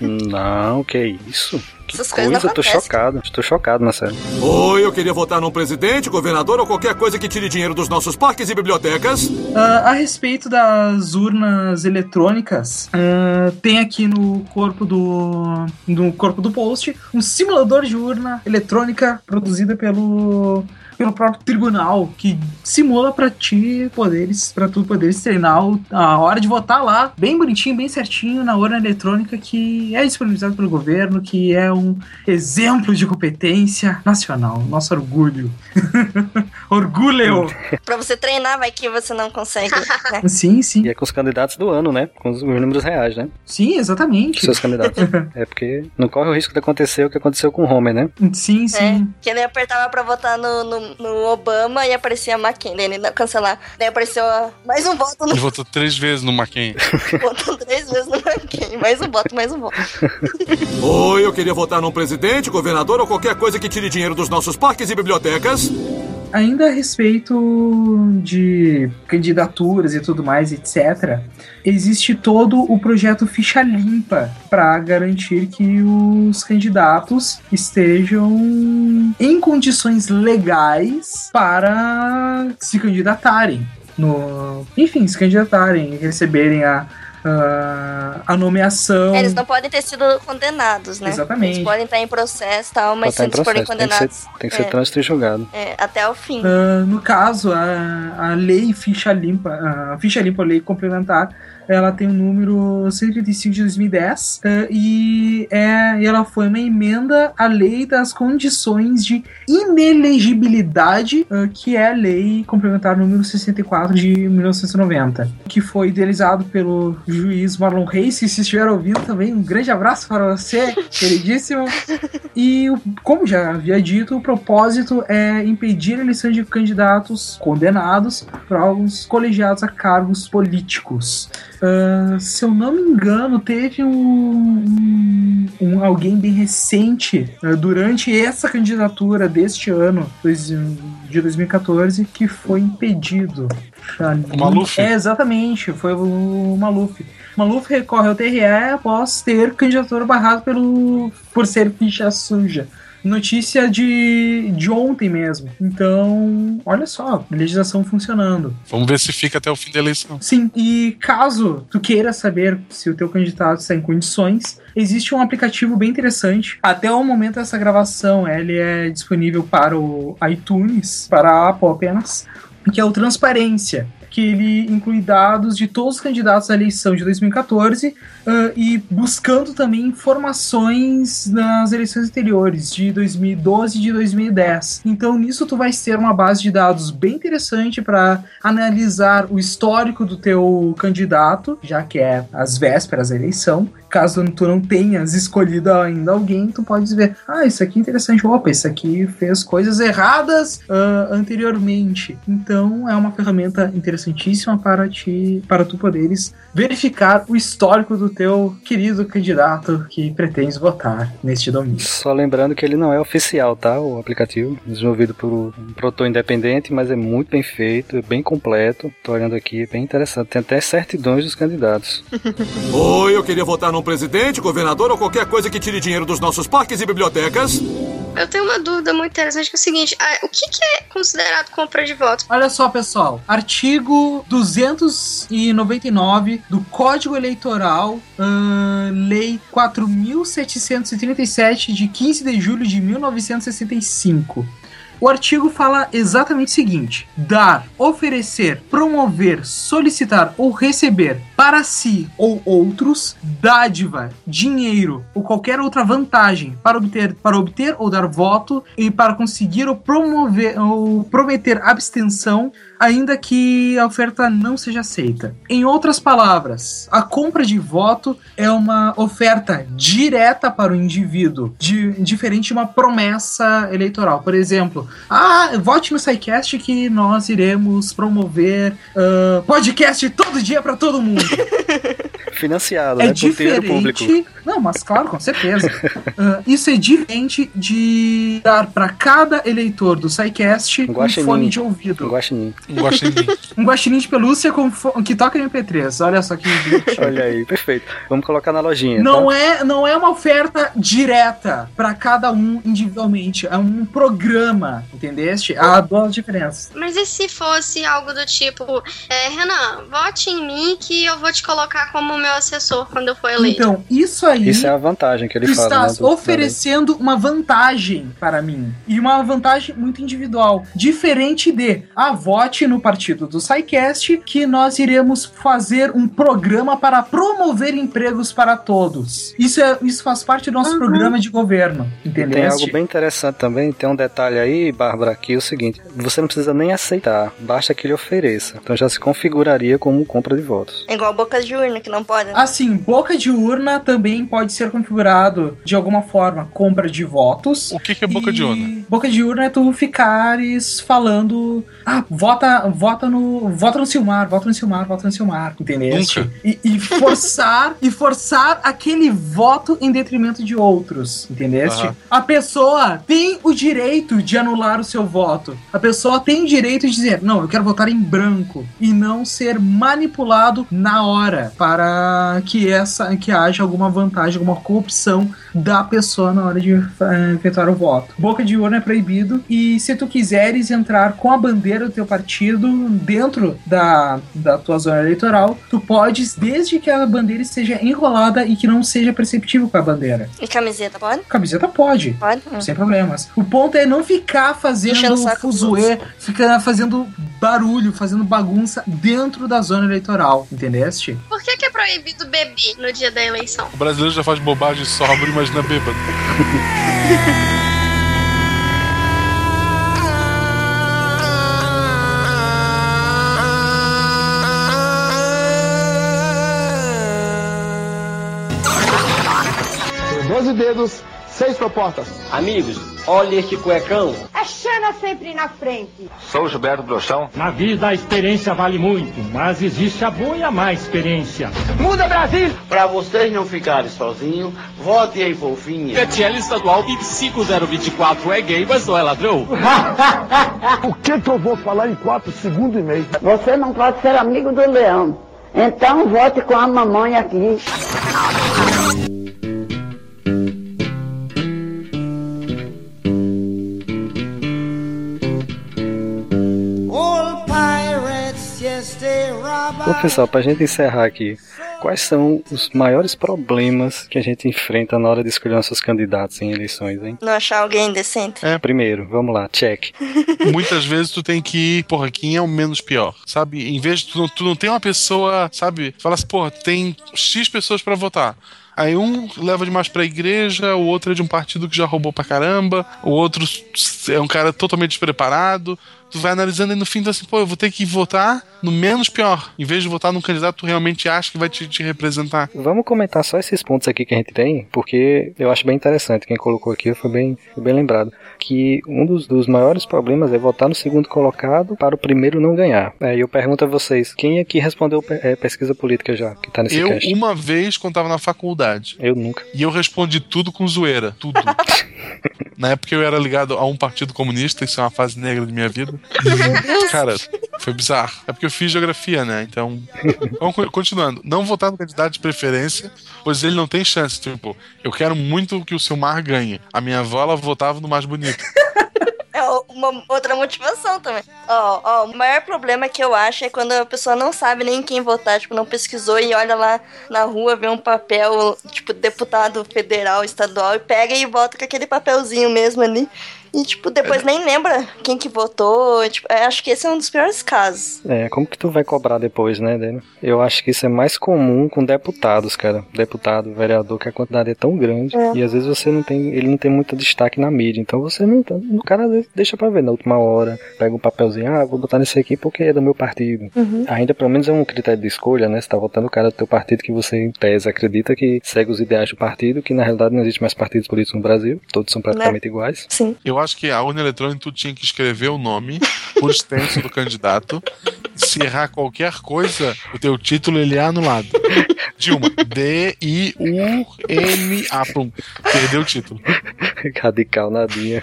Não, que isso? Que Essas coisas coisa, eu tô chocado. Estou chocado, Marcelo. Oi, eu queria votar num presidente, governador ou qualquer coisa que tire dinheiro dos nossos parques e bibliotecas. Ah, a respeito das urnas eletrônicas, ah, tem aqui no corpo do no corpo do post um simulador de urna eletrônica produzida pelo pelo próprio tribunal que simula pra ti poderes para tu poderes treinar a hora de votar lá bem bonitinho bem certinho na urna eletrônica que é disponibilizado pelo governo que é um exemplo de competência nacional nosso orgulho [LAUGHS] orgulho Pra você treinar, vai que você não consegue, né? [LAUGHS] sim sim E é com os candidatos do ano, né? Com os, os números reais, né? Sim, exatamente. Seus candidatos. [LAUGHS] é porque não corre o risco de acontecer o que aconteceu com o Homer, né? Sim, sim. Que ele apertava pra votar no, no, no Obama e aparecia McCain. Ele não cancelar. Daí apareceu mais um voto no Ele votou três vezes no McCain. [LAUGHS] voto três vezes no McCain. Mais um voto, mais um voto. [LAUGHS] Oi, eu queria votar num presidente, governador ou qualquer coisa que tire dinheiro dos nossos parques e bibliotecas. Ainda a respeito de candidaturas e tudo mais, etc., existe todo o projeto Ficha Limpa para garantir que os candidatos estejam em condições legais para se candidatarem. No, enfim, se candidatarem, receberem a, a, a nomeação. É, eles não podem ter sido condenados, né? Exatamente. Eles podem estar em processo e tal, mas se tá em eles forem processo, tem que condenados. ser, tem que ser é, trânsito e julgado. é, até o fim. Ah, no caso, a, a lei ficha limpa, a ficha limpa, a lei complementar, ela tem o número 135 de 2010 ah, e, é, e ela foi uma emenda à lei das condições de inelegibilidade, ah, que é a lei complementar número 64 de 1990, que foi idealizado pelo juiz Marlon Reis, se estiver ouvindo também, um grande abraço para você, [LAUGHS] queridíssimo. E, como já havia dito, o propósito é impedir a eleição de candidatos condenados por órgãos colegiados a cargos políticos. Ah, se eu não me engano, teve um, um- alguém bem recente ah, durante essa candidatura deste ano, de 2014, que foi impedido. O Maluf? É, exatamente, foi o Maluf. Maluf recorre ao TRE após ter candidatura barrada pelo, por ser ficha suja. Notícia de, de ontem mesmo. Então, olha só, legislação funcionando. Vamos ver se fica até o fim da eleição. Sim, e caso tu queira saber se o teu candidato está em condições, existe um aplicativo bem interessante. Até o momento dessa gravação, ele é disponível para o iTunes, para a Apple apenas, que é o Transparência que ele inclui dados de todos os candidatos à eleição de 2014 uh, e buscando também informações nas eleições anteriores, de 2012 e de 2010. Então, nisso, tu vai ter uma base de dados bem interessante para analisar o histórico do teu candidato, já que é as vésperas da eleição. Caso tu não tenhas escolhido ainda alguém, tu pode ver, ah, isso aqui é interessante, opa, isso aqui fez coisas erradas uh, anteriormente. Então, é uma ferramenta interessantíssima para ti, para tu poderes verificar o histórico do teu querido candidato que pretendes votar neste domingo. Só lembrando que ele não é oficial, tá? O aplicativo, desenvolvido por um produtor independente, mas é muito bem feito, é bem completo. Tô olhando aqui, é bem interessante. Tem até certidões dos candidatos. [LAUGHS] Oi, eu queria votar num presidente, governador ou qualquer coisa que tire dinheiro dos nossos parques e bibliotecas. Eu tenho uma dúvida muito interessante que é o seguinte: o que, que é considerado compra de votos? Olha só, pessoal. Artigo 299 do Código Eleitoral, ahn, Lei 4.737, de 15 de julho de 1965. O artigo fala exatamente o seguinte: dar, oferecer, promover, solicitar ou receber para si ou outros dádiva, dinheiro ou qualquer outra vantagem para obter, para obter ou dar voto e para conseguir ou promover ou prometer abstenção, ainda que a oferta não seja aceita. Em outras palavras, a compra de voto é uma oferta direta para o indivíduo, de- diferente de uma promessa eleitoral. Por exemplo, ah, vote no SciCast que nós iremos promover ah, podcast todo dia para todo mundo. [LAUGHS] Financiado, É né? Diferente. público. Não, mas claro, com certeza. Ah, isso é diferente de dar para cada eleitor do SciCast Um fone de ouvido. Um guaxinim. Um guaxinim. [LAUGHS] Um guaxinim de pelúcia com fo- que toca MP3. Olha só que. [LAUGHS] Olha aí, perfeito. Vamos colocar na lojinha. Não tá? é, não é uma oferta direta para cada um individualmente. É um programa, entendeste? Há duas diferenças. Mas e se fosse algo do tipo, é, Renan, vote em mim que eu vou te colocar como meu assessor quando eu for eleito? Então, isso aí. Isso é a vantagem que ele tu fala. estás né, do- oferecendo uma vantagem para mim. E uma vantagem muito individual. Diferente de, ah, vote no partido do SciCast que nós iremos fazer um programa para promover empregos para todos. Isso, é, isso faz parte do nosso programa de governo. Entendeu? tem algo bem interessante também, tem um detalhe aí, Bárbara, que é o seguinte, você não precisa nem aceitar, basta que ele ofereça. Então já se configuraria como compra de votos. É igual boca de urna, que não pode. Assim, boca de urna também pode ser configurado de alguma forma compra de votos. O que, que é boca de urna? Boca de urna é tu ficares falando, ah, vota, vota no, vota no Silmar, vota no Silmar, vota no Silmar, entendeste? Nunca. E, e forçar e forçar aquele voto em detrimento de outros, entendeste? Aham. A pessoa tem o direito de anular o seu voto. A pessoa tem o direito de dizer, não, eu quero votar em branco e não ser manipulado na hora para que essa que haja alguma vantagem, alguma corrupção da pessoa na hora de eh, efetuar o voto. Boca de urna é proibido e se tu quiseres entrar com a bandeira do teu partido dentro da, da tua zona eleitoral, tu podes, desde que a bandeira esteja enrolada e que não seja perceptível com a bandeira. E camiseta, pode? Camiseta pode. Pode? Hum. Sem problemas. O ponto é não ficar fazendo fuzuê, ficar fazendo barulho, fazendo bagunça dentro da zona eleitoral, entendeste? Por que, que é proibido beber no dia da eleição? O brasileiro já faz bobagem sóbrio, imagina bêbado. [LAUGHS] dedos, seis propostas. Amigos, olha este cuecão. A Xana sempre na frente. Sou Gilberto Brochão. Na vida a experiência vale muito, mas existe a boa e a má experiência. Muda Brasil! Para vocês não ficarem sozinhos, vote em fofinha. PTL estadual 25024 é gay, mas não é ladrão. [LAUGHS] o que que eu vou falar em quatro segundos e meio? Você não pode ser amigo do leão. Então vote com a mamãe aqui. Ô pessoal, pra gente encerrar aqui, quais são os maiores problemas que a gente enfrenta na hora de escolher nossos candidatos em eleições, hein? Não achar alguém decente. É. Primeiro, vamos lá, check. [LAUGHS] Muitas vezes tu tem que ir, porra, quem é o menos pior? Sabe? Em vez de tu não, tu não tem uma pessoa, sabe? Fala assim, porra, tem X pessoas pra votar. Aí um leva demais pra igreja, o outro é de um partido que já roubou pra caramba, o outro é um cara totalmente despreparado. Tu vai analisando e no fim tu assim, pô, eu vou ter que votar no menos pior, em vez de votar num candidato que tu realmente acha que vai te, te representar. Vamos comentar só esses pontos aqui que a gente tem, porque eu acho bem interessante. Quem colocou aqui foi bem, foi bem lembrado. Que um dos, dos maiores problemas é votar no segundo colocado para o primeiro não ganhar. Aí eu pergunto a vocês, quem aqui respondeu é, pesquisa política já, que tá nesse eu, cast? uma vez, quando tava na faculdade. Eu nunca. E eu respondi tudo com zoeira. Tudo. [LAUGHS] na época eu era ligado a um partido comunista, isso é uma fase negra da minha vida. [LAUGHS] Cara, foi bizarro. É porque eu fiz geografia, né? Então. Vamos co- continuando. Não votar no candidato de preferência, pois ele não tem chance. Tipo, eu quero muito que o Silmar ganhe. A minha avó, ela votava no mais bonito. [LAUGHS] É uma outra motivação também. Ó, ó, o maior problema que eu acho é quando a pessoa não sabe nem quem votar, tipo, não pesquisou e olha lá na rua, vê um papel, tipo, deputado federal, estadual, e pega e vota com aquele papelzinho mesmo ali. E, tipo, depois nem lembra quem que votou. Tipo, eu acho que esse é um dos piores casos. É, como que tu vai cobrar depois, né, dele? Eu acho que isso é mais comum com deputados, cara. Deputado, vereador, que a quantidade é tão grande É. e às vezes você não tem, ele não tem muito destaque na mídia. Então você não, o cara às vezes deixa pra ver na última hora, pega um papelzinho, ah, vou botar nesse aqui porque é do meu partido. Uhum. Ainda pelo menos é um critério de escolha, né? Você tá votando o cara do teu partido que você em tese acredita que segue os ideais do partido, que na realidade não existe mais partidos políticos no Brasil, todos são praticamente iguais. Sim. Eu acho que a urna eletrônica tu tinha que escrever o nome por extenso do candidato. Se errar qualquer coisa, o teu título ele é anulado. Dilma, D-I-U-M-A. Perdeu o título. Radical nadinha.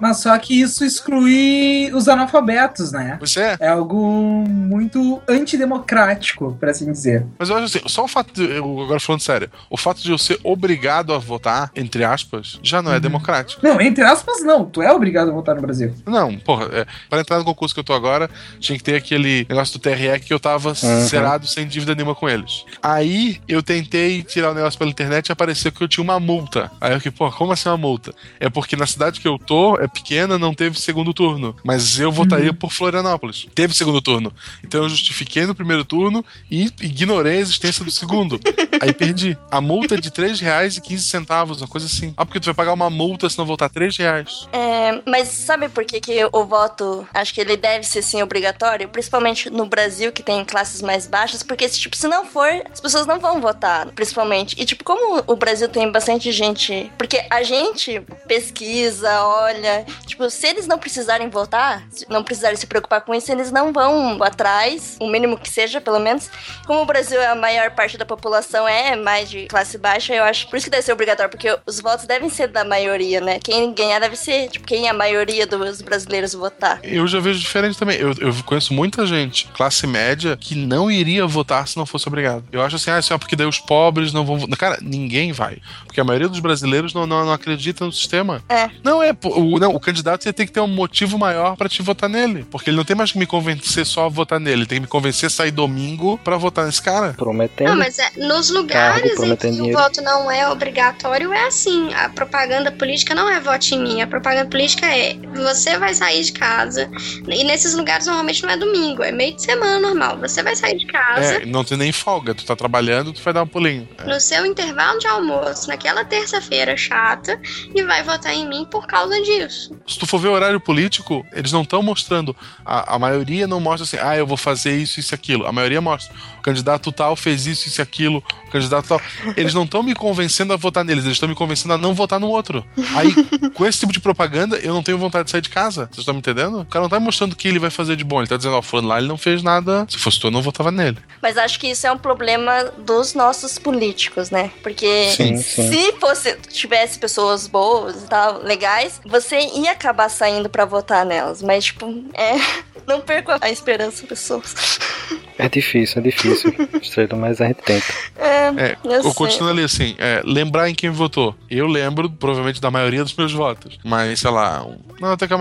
Mas só que isso exclui os analfabetos, né? Pois é. É algo muito antidemocrático, por assim dizer. Mas eu acho assim, só o fato de. Eu, agora falando sério, o fato de eu ser obrigado a votar, entre aspas, já não é democrático. Não, entre aspas, não. Tu é obrigado a votar no Brasil. Não, porra, é, para entrar no concurso que eu tô agora, tinha que ter aquele negócio do TRE que eu tava Uhum. zerado sem dívida nenhuma com eles. Aí eu tentei tirar o negócio pela internet e apareceu que eu tinha uma multa. Aí eu fiquei, pô, como assim uma multa? É porque na cidade que eu tô, é pequena, não teve segundo turno. Mas eu votaria por Florianópolis. Teve segundo turno. Então eu justifiquei no primeiro turno e ignorei a existência do segundo. [LAUGHS] Aí perdi. A multa é de R$ 3,15, uma coisa assim. Ah, porque tu vai pagar uma multa se não votar 3 reais. É, mas sabe por que, que o voto, acho que ele deve ser sim obrigatório? Principalmente no Brasil, que tem classes mais baixas, porque tipo, se não for, as pessoas não vão votar, principalmente. E tipo, como o Brasil tem bastante gente, porque a gente pesquisa, olha, tipo, se eles não precisarem votar, não precisarem se preocupar com isso, eles não vão atrás, o mínimo que seja, pelo menos. Como o Brasil é a maior parte da população é mais de classe baixa, eu acho por isso que deve ser obrigatório, porque os votos devem ser da maioria, né? Quem ganhar deve ser, tipo, quem a maioria dos brasileiros votar. Eu já vejo diferente também. Eu, eu conheço muita gente, classe média, que não iria votar se não fosse obrigado. Eu acho assim, ah, isso é porque daí os pobres não vão votar. Cara, ninguém vai. Porque a maioria dos brasileiros não, não, não acredita no sistema. É. Não é. O, não, o candidato ia ter que ter um motivo maior pra te votar nele. Porque ele não tem mais que me convencer só a votar nele. Ele tem que me convencer a sair domingo pra votar nesse cara. Prometendo. Não, mas é, nos lugares em que o voto não é obrigatório, é assim. A propaganda política não é vote em mim. A propaganda política é você vai sair de casa. E nesses lugares normalmente não é domingo, é meio de semana normal. Você vai sair de casa. É, não tem nem folga. Tu tá trabalhando, tu vai dar um pulinho. É. No seu intervalo de almoço, naquela terça-feira chata, e vai votar em mim por causa disso. Se tu for ver o horário político, eles não estão mostrando. A, a maioria não mostra assim, ah, eu vou fazer isso, isso e aquilo. A maioria mostra. O candidato tal fez isso, isso e aquilo. O candidato tal. Eles não estão me convencendo a votar neles, eles estão me convencendo a não votar no outro. Aí, com esse tipo de propaganda, eu não tenho vontade de sair de casa. Vocês estão me entendendo? O cara não tá me mostrando o que ele vai fazer de bom. Ele tá dizendo, ó, fulano lá, ele não fez nada. Se fosse tu, eu não votava nele. Mas acho que isso é um problema dos nossos políticos, né? Porque Sim, sim. se fosse tivesse pessoas boas e tal, legais, você ia acabar saindo pra votar nelas. Mas, tipo, é. Não perca a esperança, pessoas. É difícil, é difícil. [LAUGHS] Estrela, mas a gente tenta. É, É, eu eu continuo ali assim, é, lembrar em quem votou. Eu lembro, provavelmente, da maioria dos meus votos. Mas, sei lá, não, até que a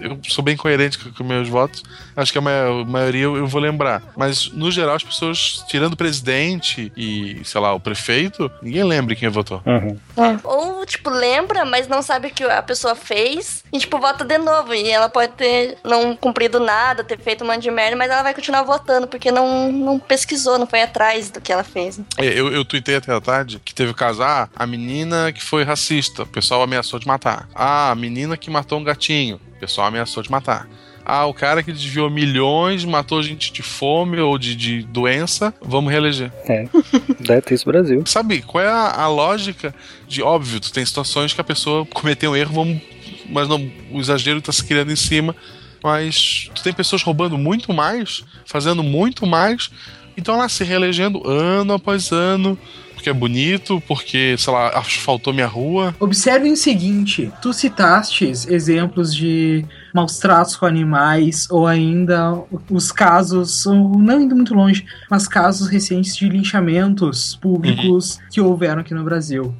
eu sou bem coerente com, com meus votos. Acho que a mai- maioria eu, eu vou lembrar. Mas, no geral, as pessoas, tirando o presidente e, sei lá, o prefeito, ninguém lembra em quem votou. Uhum. É. Ou, tipo, lembra, mas não sabe o que a pessoa fez e, tipo, vota de novo. E ela pode ter não cumprido nada, ter feito um monte de merda, mas ela vai continuar votando, porque não, não pesquisou, não foi atrás do que ela fez. É, Eu, eu tuitei até a tarde que teve o caso, ah, a menina que foi racista, o pessoal ameaçou de matar. Ah, a menina que matou um gatinho, o pessoal ameaçou de matar. Ah, o cara que desviou milhões, matou gente de fome ou de, de doença, vamos reeleger. É. Deve ter isso Brasil. Sabe, qual é a, a lógica de, óbvio, tu tem situações que a pessoa cometeu um erro, vamos, mas não, o exagero tá se criando em cima, mas tu tem pessoas roubando muito mais, fazendo muito mais, então lá se reelegendo ano após ano, porque é bonito, porque, sei lá, asfaltou minha rua. Observem o seguinte: tu citaste exemplos de maus tratos com animais, ou ainda os casos, não indo muito longe, mas casos recentes de linchamentos públicos que houveram aqui no Brasil.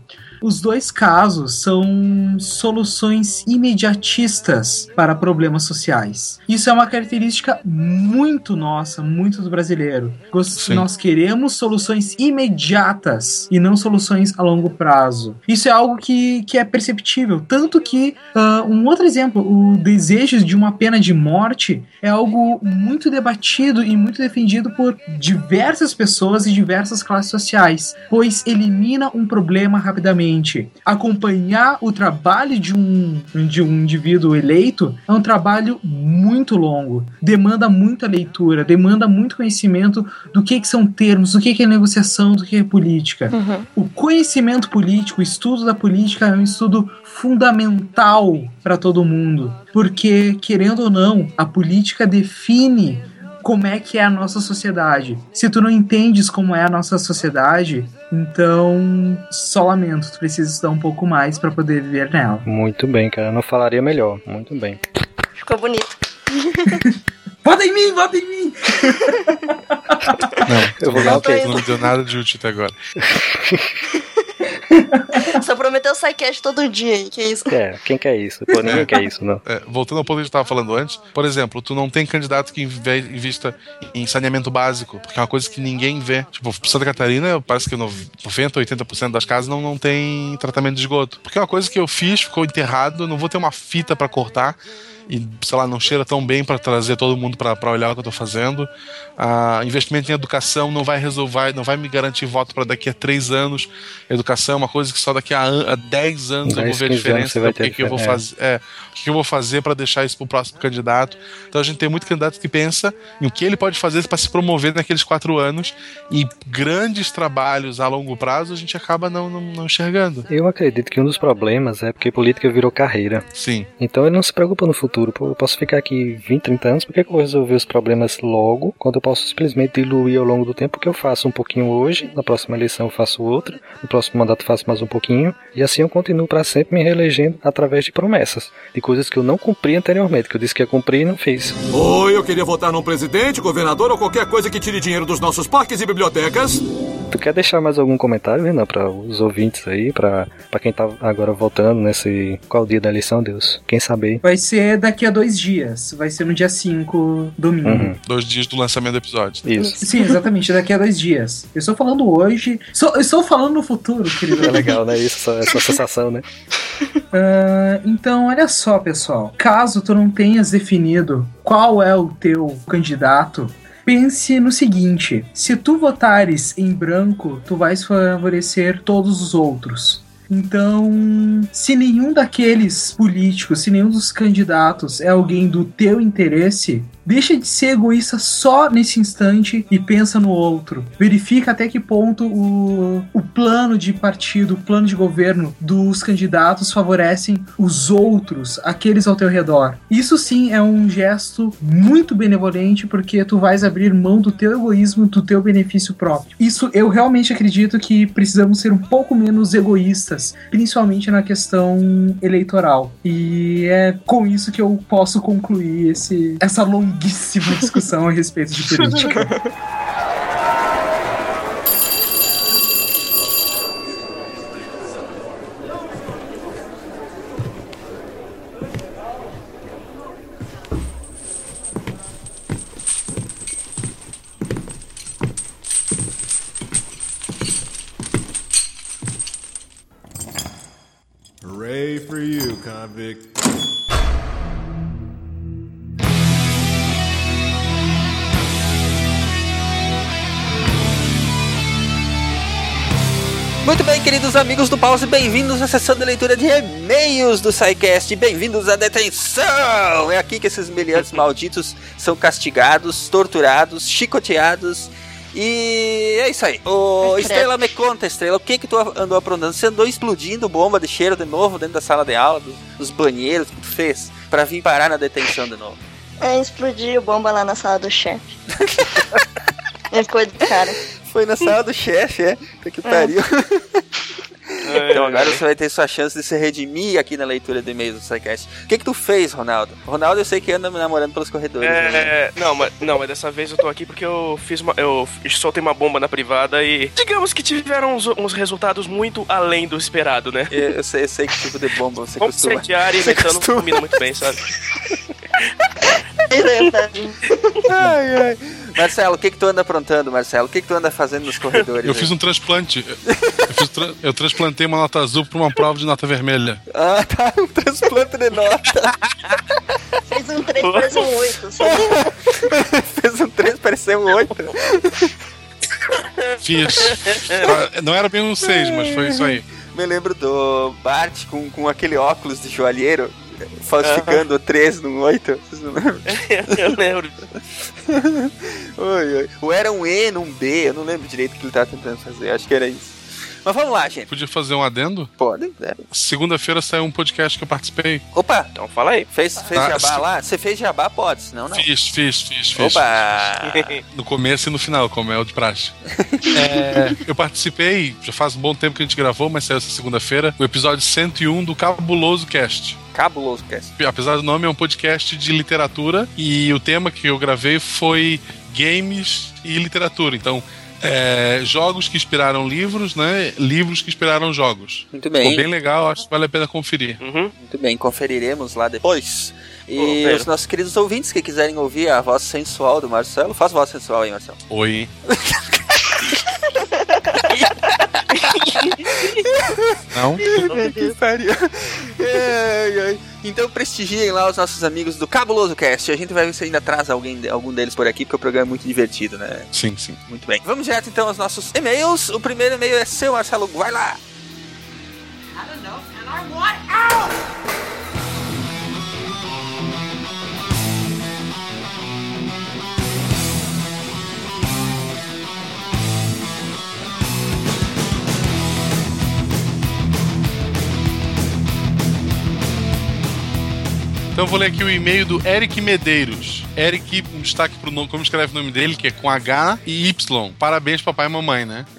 Os dois casos são soluções imediatistas para problemas sociais. Isso é uma característica muito nossa, muito do brasileiro. Sim. Nós queremos soluções imediatas e não soluções a longo prazo. Isso é algo que, que é perceptível. Tanto que, ah, um outro exemplo, o desejo de uma pena de morte é algo muito debatido e muito defendido por diversas pessoas e diversas classes sociais, pois elimina um problema rapidamente. Acompanhar o trabalho de um, de um indivíduo eleito é um trabalho muito longo, demanda muita leitura, demanda muito conhecimento do que, que são termos, do que, que é negociação, do que é política. O conhecimento político, o estudo da política é um estudo fundamental para todo mundo, porque, querendo ou não, a política define como é que é a nossa sociedade. Se tu não entendes como é a nossa sociedade, então só lamento, tu precisa estudar um pouco mais para poder viver nela. Muito bem, cara. Eu não falaria melhor. Muito bem. Ficou bonito. [LAUGHS] Vota em mim, vota em mim! Não, Eu vou dar o quê? Não me deu nada de útil até agora. [LAUGHS] [LAUGHS] Só prometeu o SciCast todo dia, hein? Que isso? É, quem quer isso? Pô, ninguém quer isso, não. É, voltando ao ponto que a gente estava falando antes, por exemplo, tu não tem candidato que invista em saneamento básico, porque é uma coisa que ninguém vê. Tipo, Santa Catarina, parece que no 90, 80% das casas não, não tem tratamento de esgoto. Porque é uma coisa que eu fiz, ficou enterrado, não vou ter uma fita para cortar. E, sei lá, não cheira tão bem para trazer todo mundo para olhar o que eu tô fazendo. Ah, investimento em educação não vai resolver, não vai me garantir voto para daqui a três anos. Educação é uma coisa que só daqui a, a 10 anos eu vou 10, ver a 15 anos diferença do que, que eu vou fazer. É, o que eu vou fazer para deixar isso pro próximo candidato. Então a gente tem muito candidato que pensa em o que ele pode fazer para se promover naqueles quatro anos e grandes trabalhos a longo prazo a gente acaba não, não, não enxergando. Eu acredito que um dos problemas é porque política virou carreira. Sim. Então ele não se preocupa no futuro. Pô, eu posso ficar aqui 20, 30 anos, por que que eu vou resolver os problemas logo, quando eu posso simplesmente diluir ao longo do tempo, que eu faço um pouquinho hoje, na próxima eleição eu faço outro, no próximo mandato faço mais um pouquinho, e assim eu continuo para sempre me reelegendo através de promessas, de coisas que eu não cumpri anteriormente, que eu disse que ia cumprir e não fiz. Oi, eu queria votar num presidente, governador ou qualquer coisa que tire dinheiro dos nossos parques e bibliotecas. Tu quer deixar mais algum comentário, Renan, para os ouvintes aí, para quem tá agora votando nesse. Qual o dia da eleição, Deus? Quem sabe? Vai ser daqui a dois dias, vai ser no dia 5, domingo. Uhum. Dois dias do lançamento do episódio. Isso. Sim, exatamente, daqui a dois dias. Eu estou falando hoje. Sou, eu estou falando no futuro, querido. É legal, né? Isso, essa, essa sensação, né? [LAUGHS] Ah, então, olha só, pessoal. Caso tu não tenhas definido qual é o teu candidato, pense no seguinte: se tu votares em branco, tu vais favorecer todos os outros. Então, se nenhum daqueles políticos, se nenhum dos candidatos é alguém do teu interesse, deixa de ser egoísta só nesse instante e pensa no outro. Verifica até que ponto o, o plano de partido, o plano de governo dos candidatos favorecem os outros, aqueles ao teu redor. Isso sim é um gesto muito benevolente porque tu vais abrir mão do teu egoísmo, do teu benefício próprio. Isso eu realmente acredito que precisamos ser um pouco menos egoístas, principalmente na questão eleitoral. E é com isso que eu posso concluir esse, essa longínqua longuíssima [LAUGHS] discussão a respeito de política. Hooray for you, convict. Queridos amigos do Pause, bem-vindos à sessão de leitura de e-mails do SciCast. Bem-vindos à detenção! É aqui que esses meliantes [LAUGHS] malditos são castigados, torturados, chicoteados. E é isso aí. Ô, Estrela, me conta, Estrela, o que que tu andou aprontando? Você andou explodindo bomba de cheiro de novo dentro da sala de aula, dos, dos banheiros, o que tu fez? Pra vir parar na detenção de novo. É, explodiu bomba lá na sala do chefe. [LAUGHS] é coisa do cara. Foi na sala do chefe, é? Que pariu. [LAUGHS] Então agora você vai ter sua chance de se redimir aqui na leitura de e-mails do SciCast. O que que tu fez, Ronaldo? Ronaldo eu sei que anda me namorando pelos corredores. né? É, não, mas, não, mas dessa vez eu tô aqui porque eu fiz uma. Eu soltei uma bomba na privada e. Digamos que tiveram uns, uns resultados muito além do esperado, né? Eu, eu sei, eu sei que tipo de bomba você Vamos costuma. incendiar e costuma. combina muito bem, sabe? Ai, ai. Marcelo, o que que tu anda aprontando, Marcelo? O que que tu anda fazendo nos corredores? Eu aí? fiz um transplante. Eu, fiz tra- eu transplantei uma nota azul pra uma prova de nota vermelha. Ah, tá, um transplante de nota. Fez um 3, fez um 8. sabe? [LAUGHS] Fez um 3, pareceu um 8. Fiz. Não era bem um 6, mas foi isso aí. Me lembro do Bart com, com aquele óculos de joalheiro, falsificando o 3 num 8. Vocês não lembram? [LAUGHS] eu lembro. Oi, oi. Ou era um E num B, eu não lembro direito o que ele tava tentando fazer, acho que era isso. Mas vamos lá, gente. Podia fazer um adendo? Pode, é. Segunda-feira saiu um podcast que eu participei. Opa! Então fala aí. Fez, fez Ah, jabá sim. lá? Você fez jabá? Pode, senão não. Fiz, fiz, fiz, fiz. Opa! No começo e no final, como é o de praxe. [LAUGHS] É, eu participei, já faz um bom tempo que a gente gravou, mas saiu essa segunda-feira, o episódio 101 do Cabuloso Cast. Cabuloso Cast. Apesar do nome, é um podcast de literatura e o tema que eu gravei foi games e literatura. Então, é, jogos que inspiraram livros, né? Livros que inspiraram jogos. Muito bem. Ficou bem legal, acho que vale a pena conferir. Muito bem, conferiremos lá depois. E Ô, Pedro. os nossos queridos ouvintes que quiserem ouvir a voz sensual do Marcelo, faz voz sensual aí, Marcelo. Oi. [LAUGHS] Não? que pariu. Ai, ai. Então prestigiem lá os nossos amigos do Cabuloso Cast. A gente vai ver se ainda traz alguém, algum deles por aqui, porque o programa é muito divertido, né? Sim, sim. Muito bem. Vamos direto então aos nossos e-mails. O primeiro e-mail é seu, Marcelo. Vai lá. I don't know, and I want out! Então eu vou ler aqui o e-mail do Eric Medeiros. Eric, um destaque pro nome, como escreve o nome dele, que é com H e Y. Parabéns, papai e mamãe, né? [LAUGHS]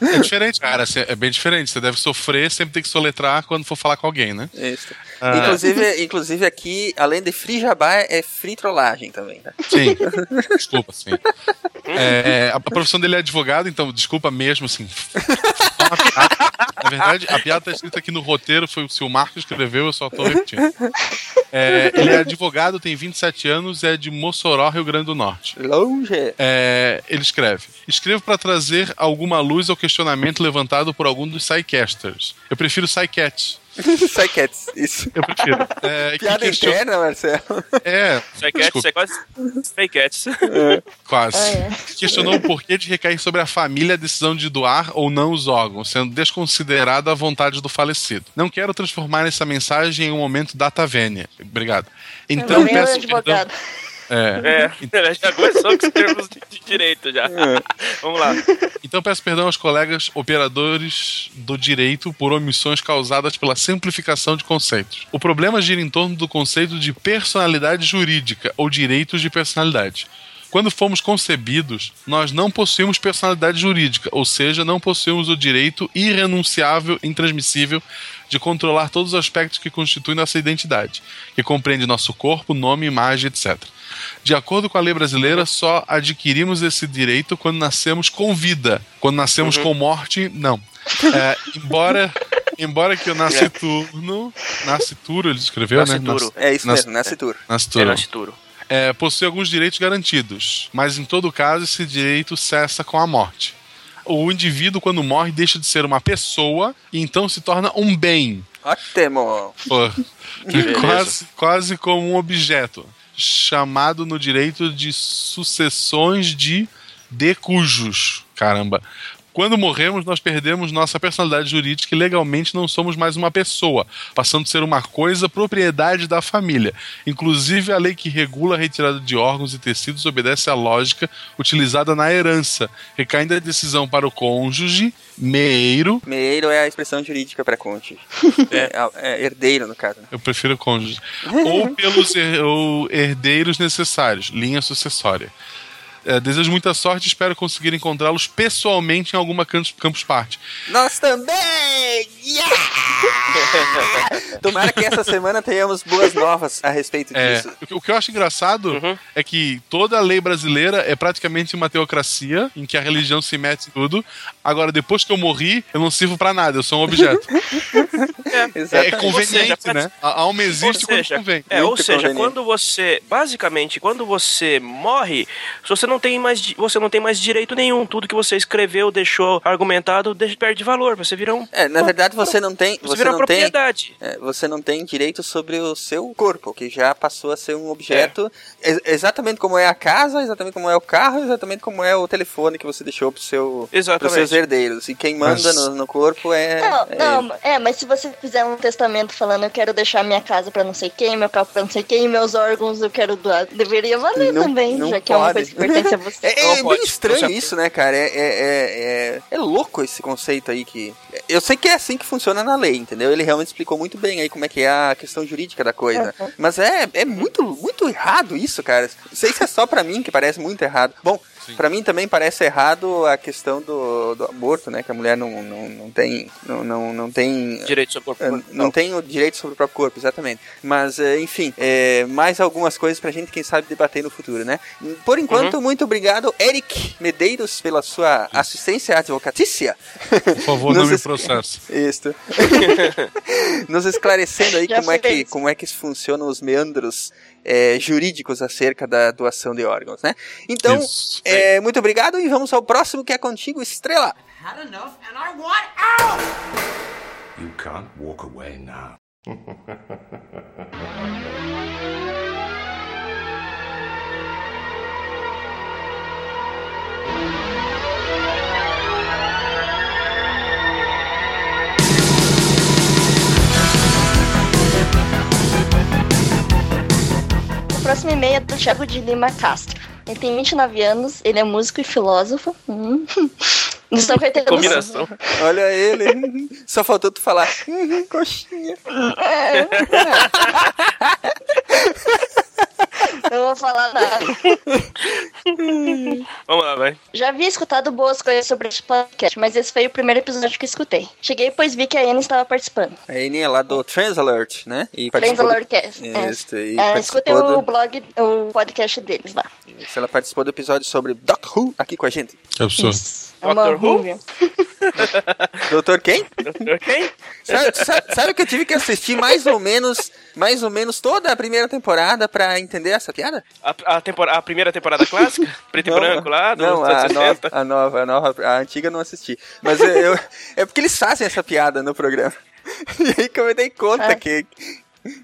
É diferente, cara. assim, É bem diferente. Você deve sofrer, sempre tem que soletrar quando for falar com alguém, né? Isso. Ah. Inclusive, inclusive aqui, além de free jabá, é free trollagem também, tá? Sim. Desculpa, sim. É, a profissão dele é advogado, então desculpa mesmo, assim. [LAUGHS] Na verdade, a piada tá escrita aqui no roteiro, foi o Marcos que escreveu, eu só tô repetindo. É, ele é advogado, tem 27 anos, é de Mossoró, Rio Grande do Norte. Longe. É, ele escreve: Escrevo para trazer alguma luz ao questionamento levantado por algum dos Psycasters. Eu prefiro Psycats. [LAUGHS] Psycats, isso. Eu prefiro. É, que Piada question- interna, Marcelo. É. Psycats, é quase fake cats. Quase. Ah, é. Questionou o porquê de recair sobre a família a decisão de doar ou não os órgãos, sendo desconsiderada a vontade do falecido. Não quero transformar essa mensagem em um momento data vênia. Obrigado. Então é peço perdão. É. É, [LAUGHS] já começou com os termos de, de direito já. Vamos lá. Então peço perdão aos colegas operadores do direito por omissões causadas pela simplificação de conceitos. O problema gira em torno do conceito de personalidade jurídica ou direitos de personalidade. Quando fomos concebidos, nós não possuímos personalidade jurídica, ou seja, não possuímos o direito irrenunciável, intransmissível de controlar todos os aspectos que constituem nossa identidade, que compreende nosso corpo, nome, imagem, etc. De acordo com a lei brasileira, só adquirimos esse direito quando nascemos com vida. Quando nascemos Uhum. com morte, não. É, embora, [LAUGHS] embora que o nasciturno. Nascituro, ele escreveu, Nascituro. né? É isso mesmo, nascituro. Nascituro. É nascituro. É, possui alguns direitos garantidos, mas em todo caso esse direito cessa com a morte. O indivíduo, quando morre, deixa de ser uma pessoa e então se torna um bem. Ótimo. Pô, [LAUGHS] quase, quase como um objeto, chamado no direito de sucessões de decujos. Caramba. Quando morremos, nós perdemos nossa personalidade jurídica e legalmente não somos mais uma pessoa, passando a ser uma coisa propriedade da família. Inclusive, a lei que regula a retirada de órgãos e tecidos obedece à lógica utilizada na herança, recaindo a decisão para o cônjuge, meiro, Meiro é a expressão jurídica para cônjuge. [LAUGHS] É. é herdeiro, no caso. Eu prefiro cônjuge. ou [LAUGHS] pelos her- ou herdeiros necessários, linha sucessória. É, desejo muita sorte e espero conseguir encontrá-los pessoalmente em alguma campus, campus party. Nós também! Yeah! [LAUGHS] Tomara que essa semana tenhamos boas novas a respeito É, disso. o que- o que eu acho engraçado é que toda a lei brasileira é praticamente uma teocracia em que a religião se mete em tudo. Agora, depois que eu morri, eu não sirvo pra nada, eu sou um objeto. [LAUGHS] É, conveniente, Ou seja, né? A alma existe seja, quando convém. É, ou seja, conveniente. quando você, basicamente, quando você morre, você não tem mais, você não tem mais direito nenhum. Tudo que você escreveu, deixou argumentado, perde valor. Você vira um. É, na verdade você não tem, Você você vira não propriedade. tem, é, você não tem direito sobre o seu corpo, que já passou a ser um objeto, ex- exatamente como é a casa, exatamente como é o carro, exatamente como é o telefone que você deixou pro seu, pros seus herdeiros. E quem manda Mas- no, no corpo é, Não, é não, é, mas se você fizer um testamento falando eu quero deixar minha casa pra não sei quem, meu carro pra não sei quem, meus órgãos eu quero doar, deveria valer Não- também, não já que é uma pode. coisa que pertence a [LAUGHS] você. É, é bem estranho isso, né, cara? É, é, é, é, é louco esse conceito aí que. Eu sei que é assim que funciona na lei, entendeu? Ele realmente explicou muito bem aí como é que é a questão jurídica da coisa. Uhum. Mas é, é muito, muito errado isso, cara. Não sei se é só pra mim que parece muito errado. Bom, pra mim também parece errado a questão do, do aborto, né? Que a mulher não, não, não tem. Não, não, não tem. Direito sobre o eh, corpo. Não tem o direito sobre o próprio corpo, exatamente. Mas, eh, enfim, eh, mais algumas coisas pra gente, quem sabe, debater no futuro, né? Por enquanto, Uhum. muito obrigado, Eric Medeiros, pela sua assistência advocatícia. Por favor, [LAUGHS] não me es- processe. [LAUGHS] Isso. [LAUGHS] Nos esclarecendo aí Já como é, que, como é que funcionam os meandros eh, jurídicos acerca da doação de órgãos, né? Então, Isso. Eh, muito obrigado e vamos ao próximo que é contigo, Estrela. Had enough and I want out! You can't walk away now. O próximo e-mail é do Thiago de Lima Castro. Ele tem 29 anos, ele é músico e filósofo. Hum. [LAUGHS] Do São Caetano do Combinação. Sul. Olha ele. [LAUGHS] Só faltou tu falar. "Uhum, Coxinha. [LAUGHS] Não vou falar nada. [LAUGHS] Vamos lá, vai. Já havia escutado boas coisas sobre esse podcast, mas esse foi o primeiro episódio que escutei. Cheguei pois vi que a Ana estava participando. A Aninha é lá do Transalert, né? E Trends participou do- Alert Cast. Isso, e É, escutem participou o do... blog, o podcast deles lá. Isso, ela participou do episódio sobre Doc Who aqui com a gente. Que absurdo. É uma rúvia. [LAUGHS] Doutor quem? Doutor quem? Sabe, sabe- sabe que eu tive que assistir mais ou menos, mais ou menos toda a primeira temporada pra entender essa piada? A, a, tempora- a primeira temporada clássica? [LAUGHS] Preto e Não, branco lá? do Não, a 60. nova, a nova, a nova, a antiga eu não assisti. Mas eu, eu- é porque eles fazem essa piada no programa. [LAUGHS] E aí que eu me dei conta que,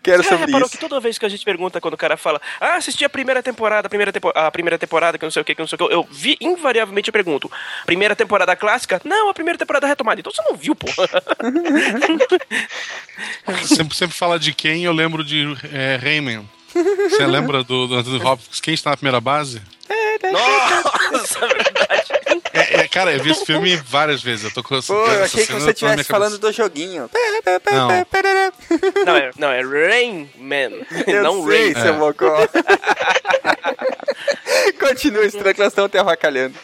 que era Você sobre reparou isso. que toda vez que a gente pergunta quando o cara fala, ah, assisti a primeira temporada, a primeira, tempo a primeira temporada, que não sei o que, que não sei o que, eu vi, invariavelmente eu pergunto, primeira temporada clássica? Não, a primeira temporada retomada. Então você não viu, pô. [LAUGHS] sempre, sempre fala de quem, eu lembro de é, Rayman. Você lembra do, do Anthony Hopkins? Quem está na primeira base? Nossa, É, é, cara, eu vi esse filme várias vezes. Eu tô com essa, Pô, eu achei que cena você estivesse falando do joguinho. Não. Não, é, não, é Rain Man. Eu não sei, Rain. seu mocó. Continua estranho que nós estamos te avacalhando.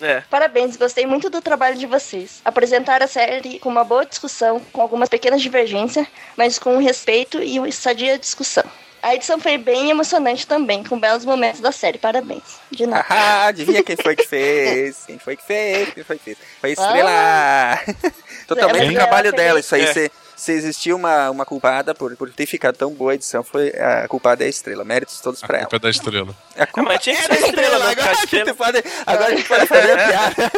É. Parabéns, gostei muito do trabalho de vocês. Apresentaram a série com uma boa discussão, com algumas pequenas divergências, mas com respeito e uma sadia discussão. A edição foi bem emocionante também, com belos momentos da série. Parabéns. De [LAUGHS] nada. Ah, adivinha quem foi que fez? Quem foi que fez? Quem foi que fez? Foi a Estrela! [LAUGHS] Totalmente Ela- o trabalho ela dela. Isso aí, É. se, se existia uma, uma culpada por, por ter ficado tão boa a edição, foi a culpada é a Estrela. Méritos todos pra ela. Culpa da estrela. A culpa é da estrela, né, Agora, cara? a gente pode, agora a gente pode fazer a [LAUGHS] piada.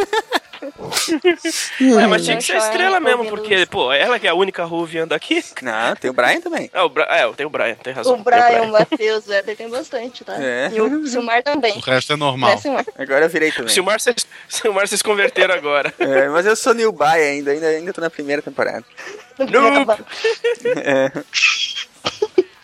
É, mas tinha que ser Deixa estrela eu mesmo, porque, pô, ela que é a única Ruvian daqui. Não, tem o Brian também. É, o Bra... é tem o Brian, tem razão. O Brian, o Matheus, o Éder tem bastante, tá? É. E o Silmar também. O resto é normal. Silmar? Agora eu virei também. Silmar, vocês, Silmar, vocês converteram agora. É, mas eu sou New Buy ainda, ainda, ainda tô na primeira temporada. No primeiro Noob. acabou. É. [LAUGHS]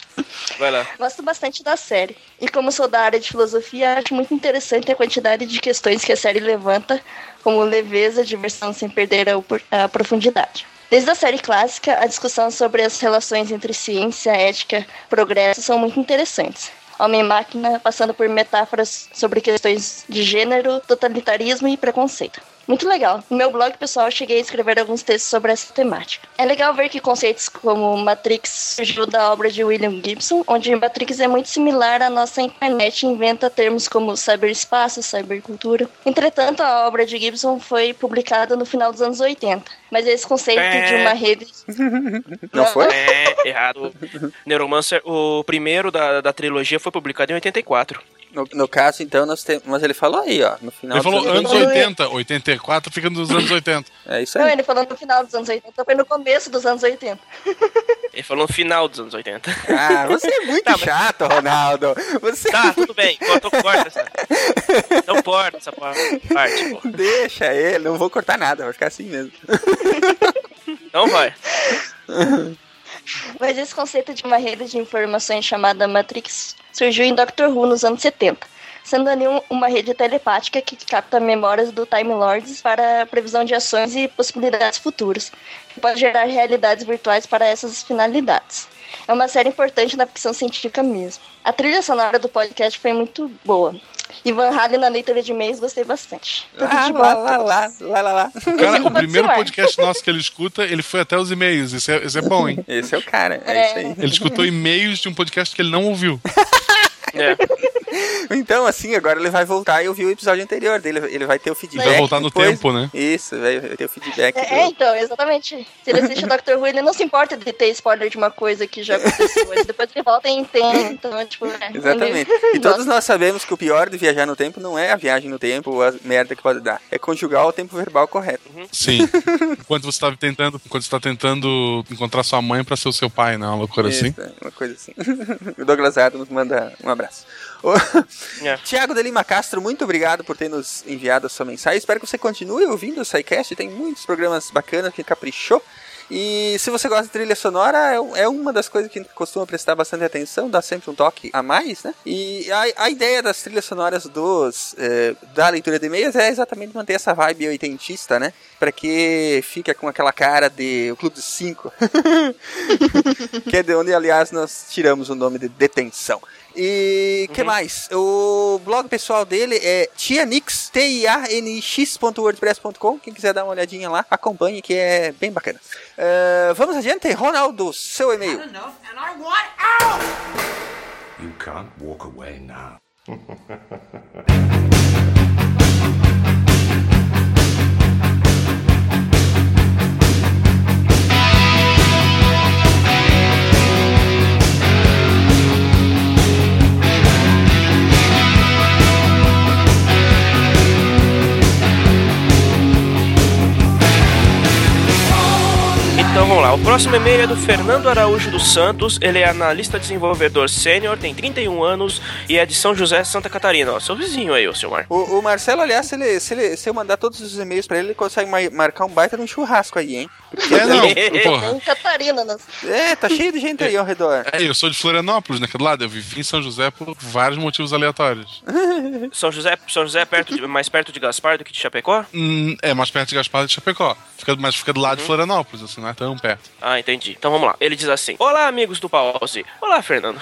Vai lá. Gosto bastante da série. E como sou da área de filosofia, acho muito interessante a quantidade de questões que a série levanta, como leveza, diversão sem perder a, a profundidade. Desde a série clássica, a discussão sobre as relações entre ciência, ética, progresso são muito interessantes. Homem e máquina passando por metáforas sobre questões de gênero, totalitarismo e preconceito. Muito legal. No meu blog pessoal, eu cheguei a escrever alguns textos sobre essa temática. É legal ver que conceitos como Matrix surgiu da obra de William Gibson, onde Matrix é muito similar à nossa internet e inventa termos como cyberespaço, cybercultura. Entretanto, a obra de Gibson foi publicada no final dos anos 80, mas esse conceito É. de uma rede... [LAUGHS] Não foi? É, errado. [LAUGHS] Neuromancer, o primeiro da, da trilogia foi publicado em 84. No, no caso, então, nós temos. Mas ele falou aí, ó. No final Ele falou dos anos 80, 84 fica nos anos 80. É isso Não, aí. ele falou no final dos anos 80, foi no começo dos anos 80. Ele falou no final dos anos 80. Ah, você é muito [LAUGHS] Tá, mas- chato, Ronaldo. Você Tá, tudo bem. Corta, corta essa. Não corta essa pa- parte, pô. deixa ele, não vou cortar nada, vai ficar assim mesmo. Então vai. Mas esse conceito de uma rede de informações chamada Matrix surgiu em Doctor Who nos anos 70, sendo ali um- uma rede telepática que capta memórias do Time Lords para previsão de ações e possibilidades futuras, que pode gerar realidades virtuais para essas finalidades. É uma série importante na ficção científica mesmo. A trilha sonora do podcast foi muito boa. E Van Halen na leitura de e-mails gostei bastante. Tudo Ah, de lá, lá, lá, lá, lá, lá. Cara, o Pode primeiro podcast nosso que ele escuta, ele foi até os e-mails. Isso é, isso é bom, hein? Esse é o cara, é, É. isso aí. Ele escutou e-mails de um podcast que ele não ouviu. [LAUGHS] É. [LAUGHS] Então, assim, agora ele vai voltar e ouvir o episódio anterior dele. Ele vai ter o feedback. Vai voltar no depois. tempo, né? Isso, vai vai ter o feedback. É, do- é, então, exatamente. Se ele assiste o Doctor Who, ele não se importa de ter spoiler de uma coisa que já aconteceu. Mas depois ele volta e entende. Então, tipo, é, Exatamente. ele- E todos nós sabemos que o pior de viajar no tempo não é a viagem no tempo ou a merda que pode dar. É conjugar o tempo verbal correto. Sim. Enquanto você tá tentando, enquanto você tá tentando encontrar sua mãe pra ser o seu pai, né? Uma loucura assim. Isso, é uma coisa assim. [LAUGHS] o Douglas Adams manda um abraço. Ô, [LAUGHS] É. Tiago de Lima Castro, muito obrigado por ter nos enviado a sua mensagem. Espero que você continue ouvindo o SciCast. Tem muitos programas bacanas que caprichou. E se você gosta de trilha sonora, é, é uma das coisas que a gente costuma prestar bastante atenção, dá sempre um toque a mais, né? E a, a ideia das trilhas sonoras dos eh, da leitura de e-mails é exatamente manter essa vibe oitentista, né? Pra que fica com aquela cara de o Clube dos Cinco. [LAUGHS] que é de onde, aliás, nós tiramos o nome de detenção. E que mais? O blog pessoal dele é tianix, t i a n i x.wordpress.com. Quem quiser dar uma olhadinha lá, acompanhe que é bem bacana. Eh, vamos adiante, Ronaldo, seu e-mail. You can't walk away now. [LAUGHS] lá. O próximo e-mail é do Fernando Araújo dos Santos. Ele é analista desenvolvedor sênior, tem 31 anos e é de São José, Santa Catarina. Ó, seu vizinho aí, ô seu Mar. O, o Marcelo, aliás, se, ele, se, ele- se eu mandar todos os e-mails pra ele, ele consegue ma- marcar um baita de um churrasco aí, hein? É, não, porra. Catarina, né? É, tá cheio de gente aí ao redor. É, eu sou de Florianópolis, naquele lado. Eu vivi em São José por vários motivos aleatórios. [LAUGHS] São José, São José é perto de, mais perto de Gaspar do que de Chapecó? Hum, é mais perto de Gaspar de Chapecó. Fica, mas fica do lado de Florianópolis, assim, não é tão perto. Correto. Ah, entendi. Então vamos lá. Ele diz assim: Olá, amigos do Pause. Olá, Fernando.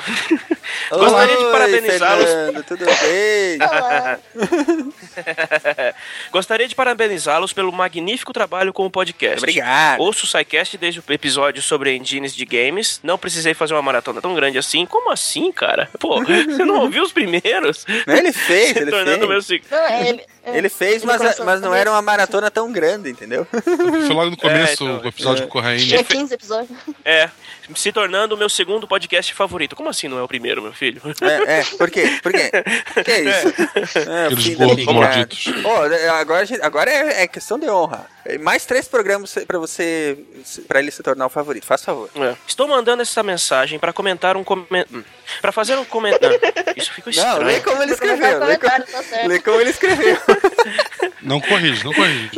[LAUGHS] Gostaria de Oi, parabenizá-los. Fernando, tudo bem? [LAUGHS] Gostaria de parabenizá-los pelo magnífico trabalho com o podcast. Obrigado. Ouço o SciCast desde o episódio sobre engines de games. Não precisei fazer uma maratona tão grande assim. Como assim, cara? Pô, [LAUGHS] você não ouviu os primeiros? Não, ele fez, ele tornando fez. meu. Não, é, ele, é, Ele fez, ele mas, começou mas não era uma maratona tão grande, entendeu? Foi logo no [LAUGHS] começo É, então, o episódio com o Corraine. Tinha 15 episódios. É, se tornando o meu segundo podcast favorito. Como assim não é o primeiro, meu filho? É, é, por quê? Por quê? Que é isso? É, Aqueles fim da gordos malditos. Ó, agora, gente- agora é, é questão de honra. Mais três programas pra você, pra ele se tornar o favorito. Faz favor. É. Estou mandando essa mensagem para comentar um comentário. Para fazer um comentário. [LAUGHS] Isso ficou estranho. Não, lê como ele Pra escreveu. Lê comentário, como, tá lê como ele escreveu. [LAUGHS] Não corrige, não corrige.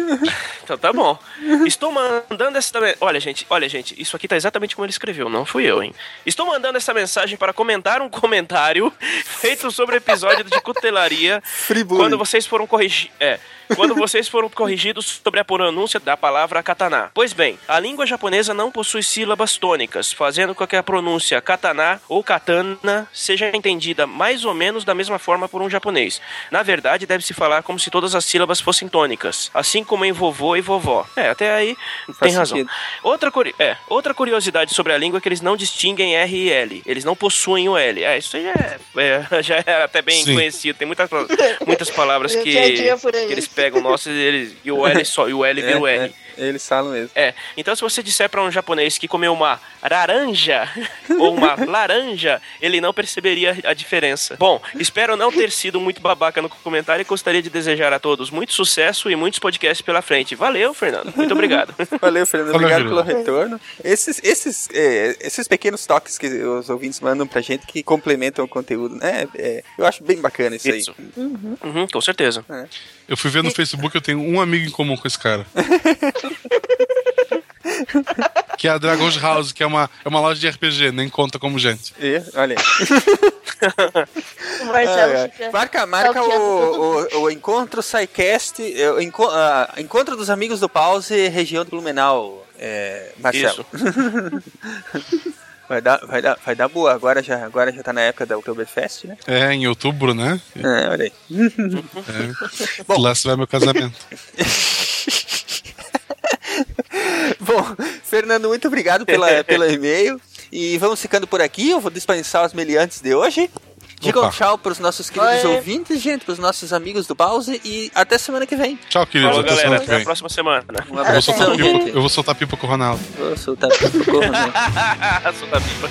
Então tá bom. Estou mandando essa. Olha, gente, olha, gente, isso aqui tá exatamente como ele escreveu, não fui eu, hein? Estou mandando essa mensagem para comentar um comentário [LAUGHS] feito sobre o episódio de cutelaria quando vocês foram corrigir. É. Quando vocês foram corrigidos sobre a pronúncia da palavra katana. Pois bem, a língua japonesa não possui sílabas tônicas, fazendo com que a pronúncia katana ou katana seja entendida mais ou menos da mesma forma por um japonês. Na verdade, deve-se falar como se todas as sílabas fossem tônicas, assim como em vovô e vovó. É, até aí tem razão. sentido. Outra, curi- é, outra curiosidade sobre a língua é que eles não distinguem R e L. Eles não possuem o L. É, isso aí é, é- [LAUGHS] já é até bem Sim. conhecido. Tem muitas, muitas [LAUGHS] palavras que, que eles pegam nossos e, eles, e o L só, e o L vira o É, R. é, eles falam mesmo. É, então se você disser pra um japonês que comeu uma laranja [LAUGHS] ou uma laranja, ele não perceberia a diferença. Bom, espero não ter sido muito babaca no comentário e gostaria de desejar a todos muito sucesso e muitos podcasts pela frente. Valeu, Fernando. Muito [LAUGHS] obrigado. Valeu, Fernando. Valeu, Obrigado pelo retorno. Esses, esses, é, esses pequenos toques que os ouvintes mandam pra gente que complementam o conteúdo, né? É, eu acho bem bacana isso, Isso. aí. Uhum, com certeza. Eu fui ver no Facebook, eu tenho um amigo em comum com esse cara. [LAUGHS] que é a Dragon's House, que é uma, é uma loja de RPG, nem conta como gente. E, olha aí. [LAUGHS] Marcelo ai. fica Marca, marca o, o, o encontro SciCast, é, o enco- ah, encontro dos amigos do Pause, região do Blumenau, é, Marcelo. [LAUGHS] vai, dar, vai, dar, vai dar boa, agora já, agora já tá na época da Oktoberfest, né? É, em outubro, né? É, olha aí. É. Lá se vai meu casamento. [LAUGHS] Bom, Fernando, muito obrigado pela, [LAUGHS] pelo e-mail. E vamos ficando por aqui. Eu vou dispensar os meliantes de hoje. Digam Opa. tchau pros nossos queridos Oi. ouvintes, gente, pros nossos amigos do Pause e até semana que vem. Tchau, queridos. Falou, Até galera. semana que Até a próxima semana. Um Eu vou, soltar pipa, eu vou soltar pipa com o Ronaldo. Vou soltar pipa, né? Solta a pipa.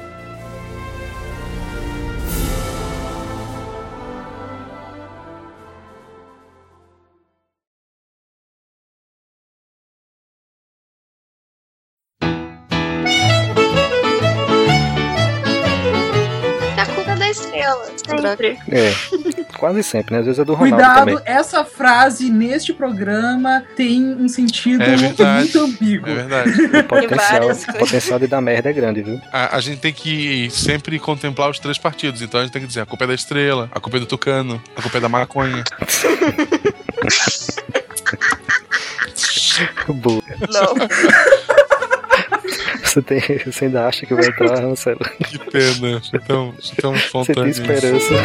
Sempre. É, quase sempre, né? Às vezes é do Ronaldo Cuidado, também. essa frase neste programa tem um sentido É verdade. muito ambíguo. É verdade. O potencial, o potencial de dar merda é grande, viu? A, a gente tem que sempre contemplar os três partidos. Então a gente tem que dizer: a culpa é da estrela, a culpa é do tucano, a culpa é da maconha. [LAUGHS] Boa. Não. [LAUGHS] Você, tem, você ainda acha que vai entrar, Marcelo? Que pena. Foi tão, foi tão Você tem esperança.